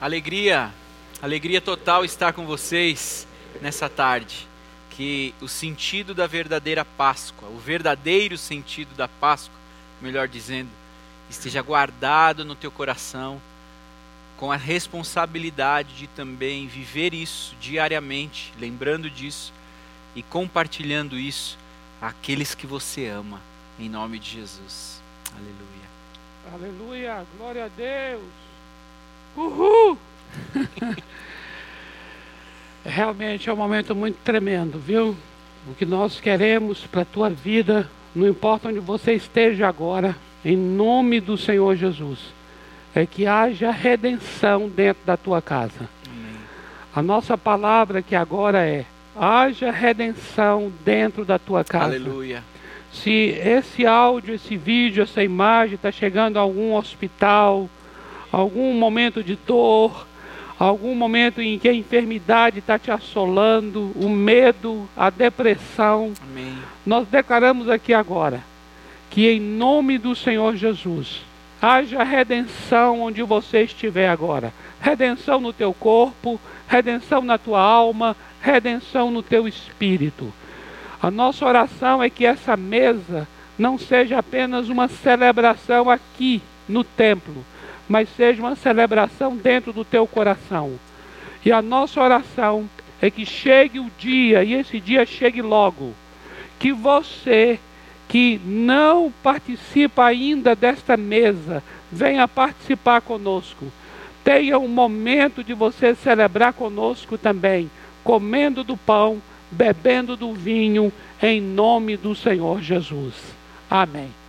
Alegria, alegria total estar com vocês nessa tarde. Que o sentido da verdadeira Páscoa, o verdadeiro sentido da Páscoa, melhor dizendo, esteja guardado no teu coração, com a responsabilidade de também viver isso diariamente, lembrando disso e compartilhando isso àqueles que você ama, em nome de Jesus. Aleluia. Aleluia, glória a Deus. Uhul! Realmente é um momento muito tremendo, viu? O que nós queremos para a tua vida, não importa onde você esteja agora, em nome do Senhor Jesus, é que haja redenção dentro da tua casa. Amém. A nossa palavra que agora é: haja redenção dentro da tua casa. Aleluia se esse áudio, esse vídeo, essa imagem está chegando a algum hospital, algum momento de dor, algum momento em que a enfermidade está te assolando, o medo, a depressão. Amém. Nós declaramos aqui agora que em nome do Senhor Jesus haja redenção onde você estiver agora. Redenção no teu corpo, redenção na tua alma, redenção no teu espírito. A nossa oração é que essa mesa não seja apenas uma celebração aqui no templo, mas seja uma celebração dentro do teu coração. E a nossa oração é que chegue o dia, e esse dia chegue logo, que você que não participa ainda desta mesa, venha participar conosco. Tenha um momento de você celebrar conosco também, comendo do pão, bebendo do vinho, em nome do Senhor Jesus. Amém.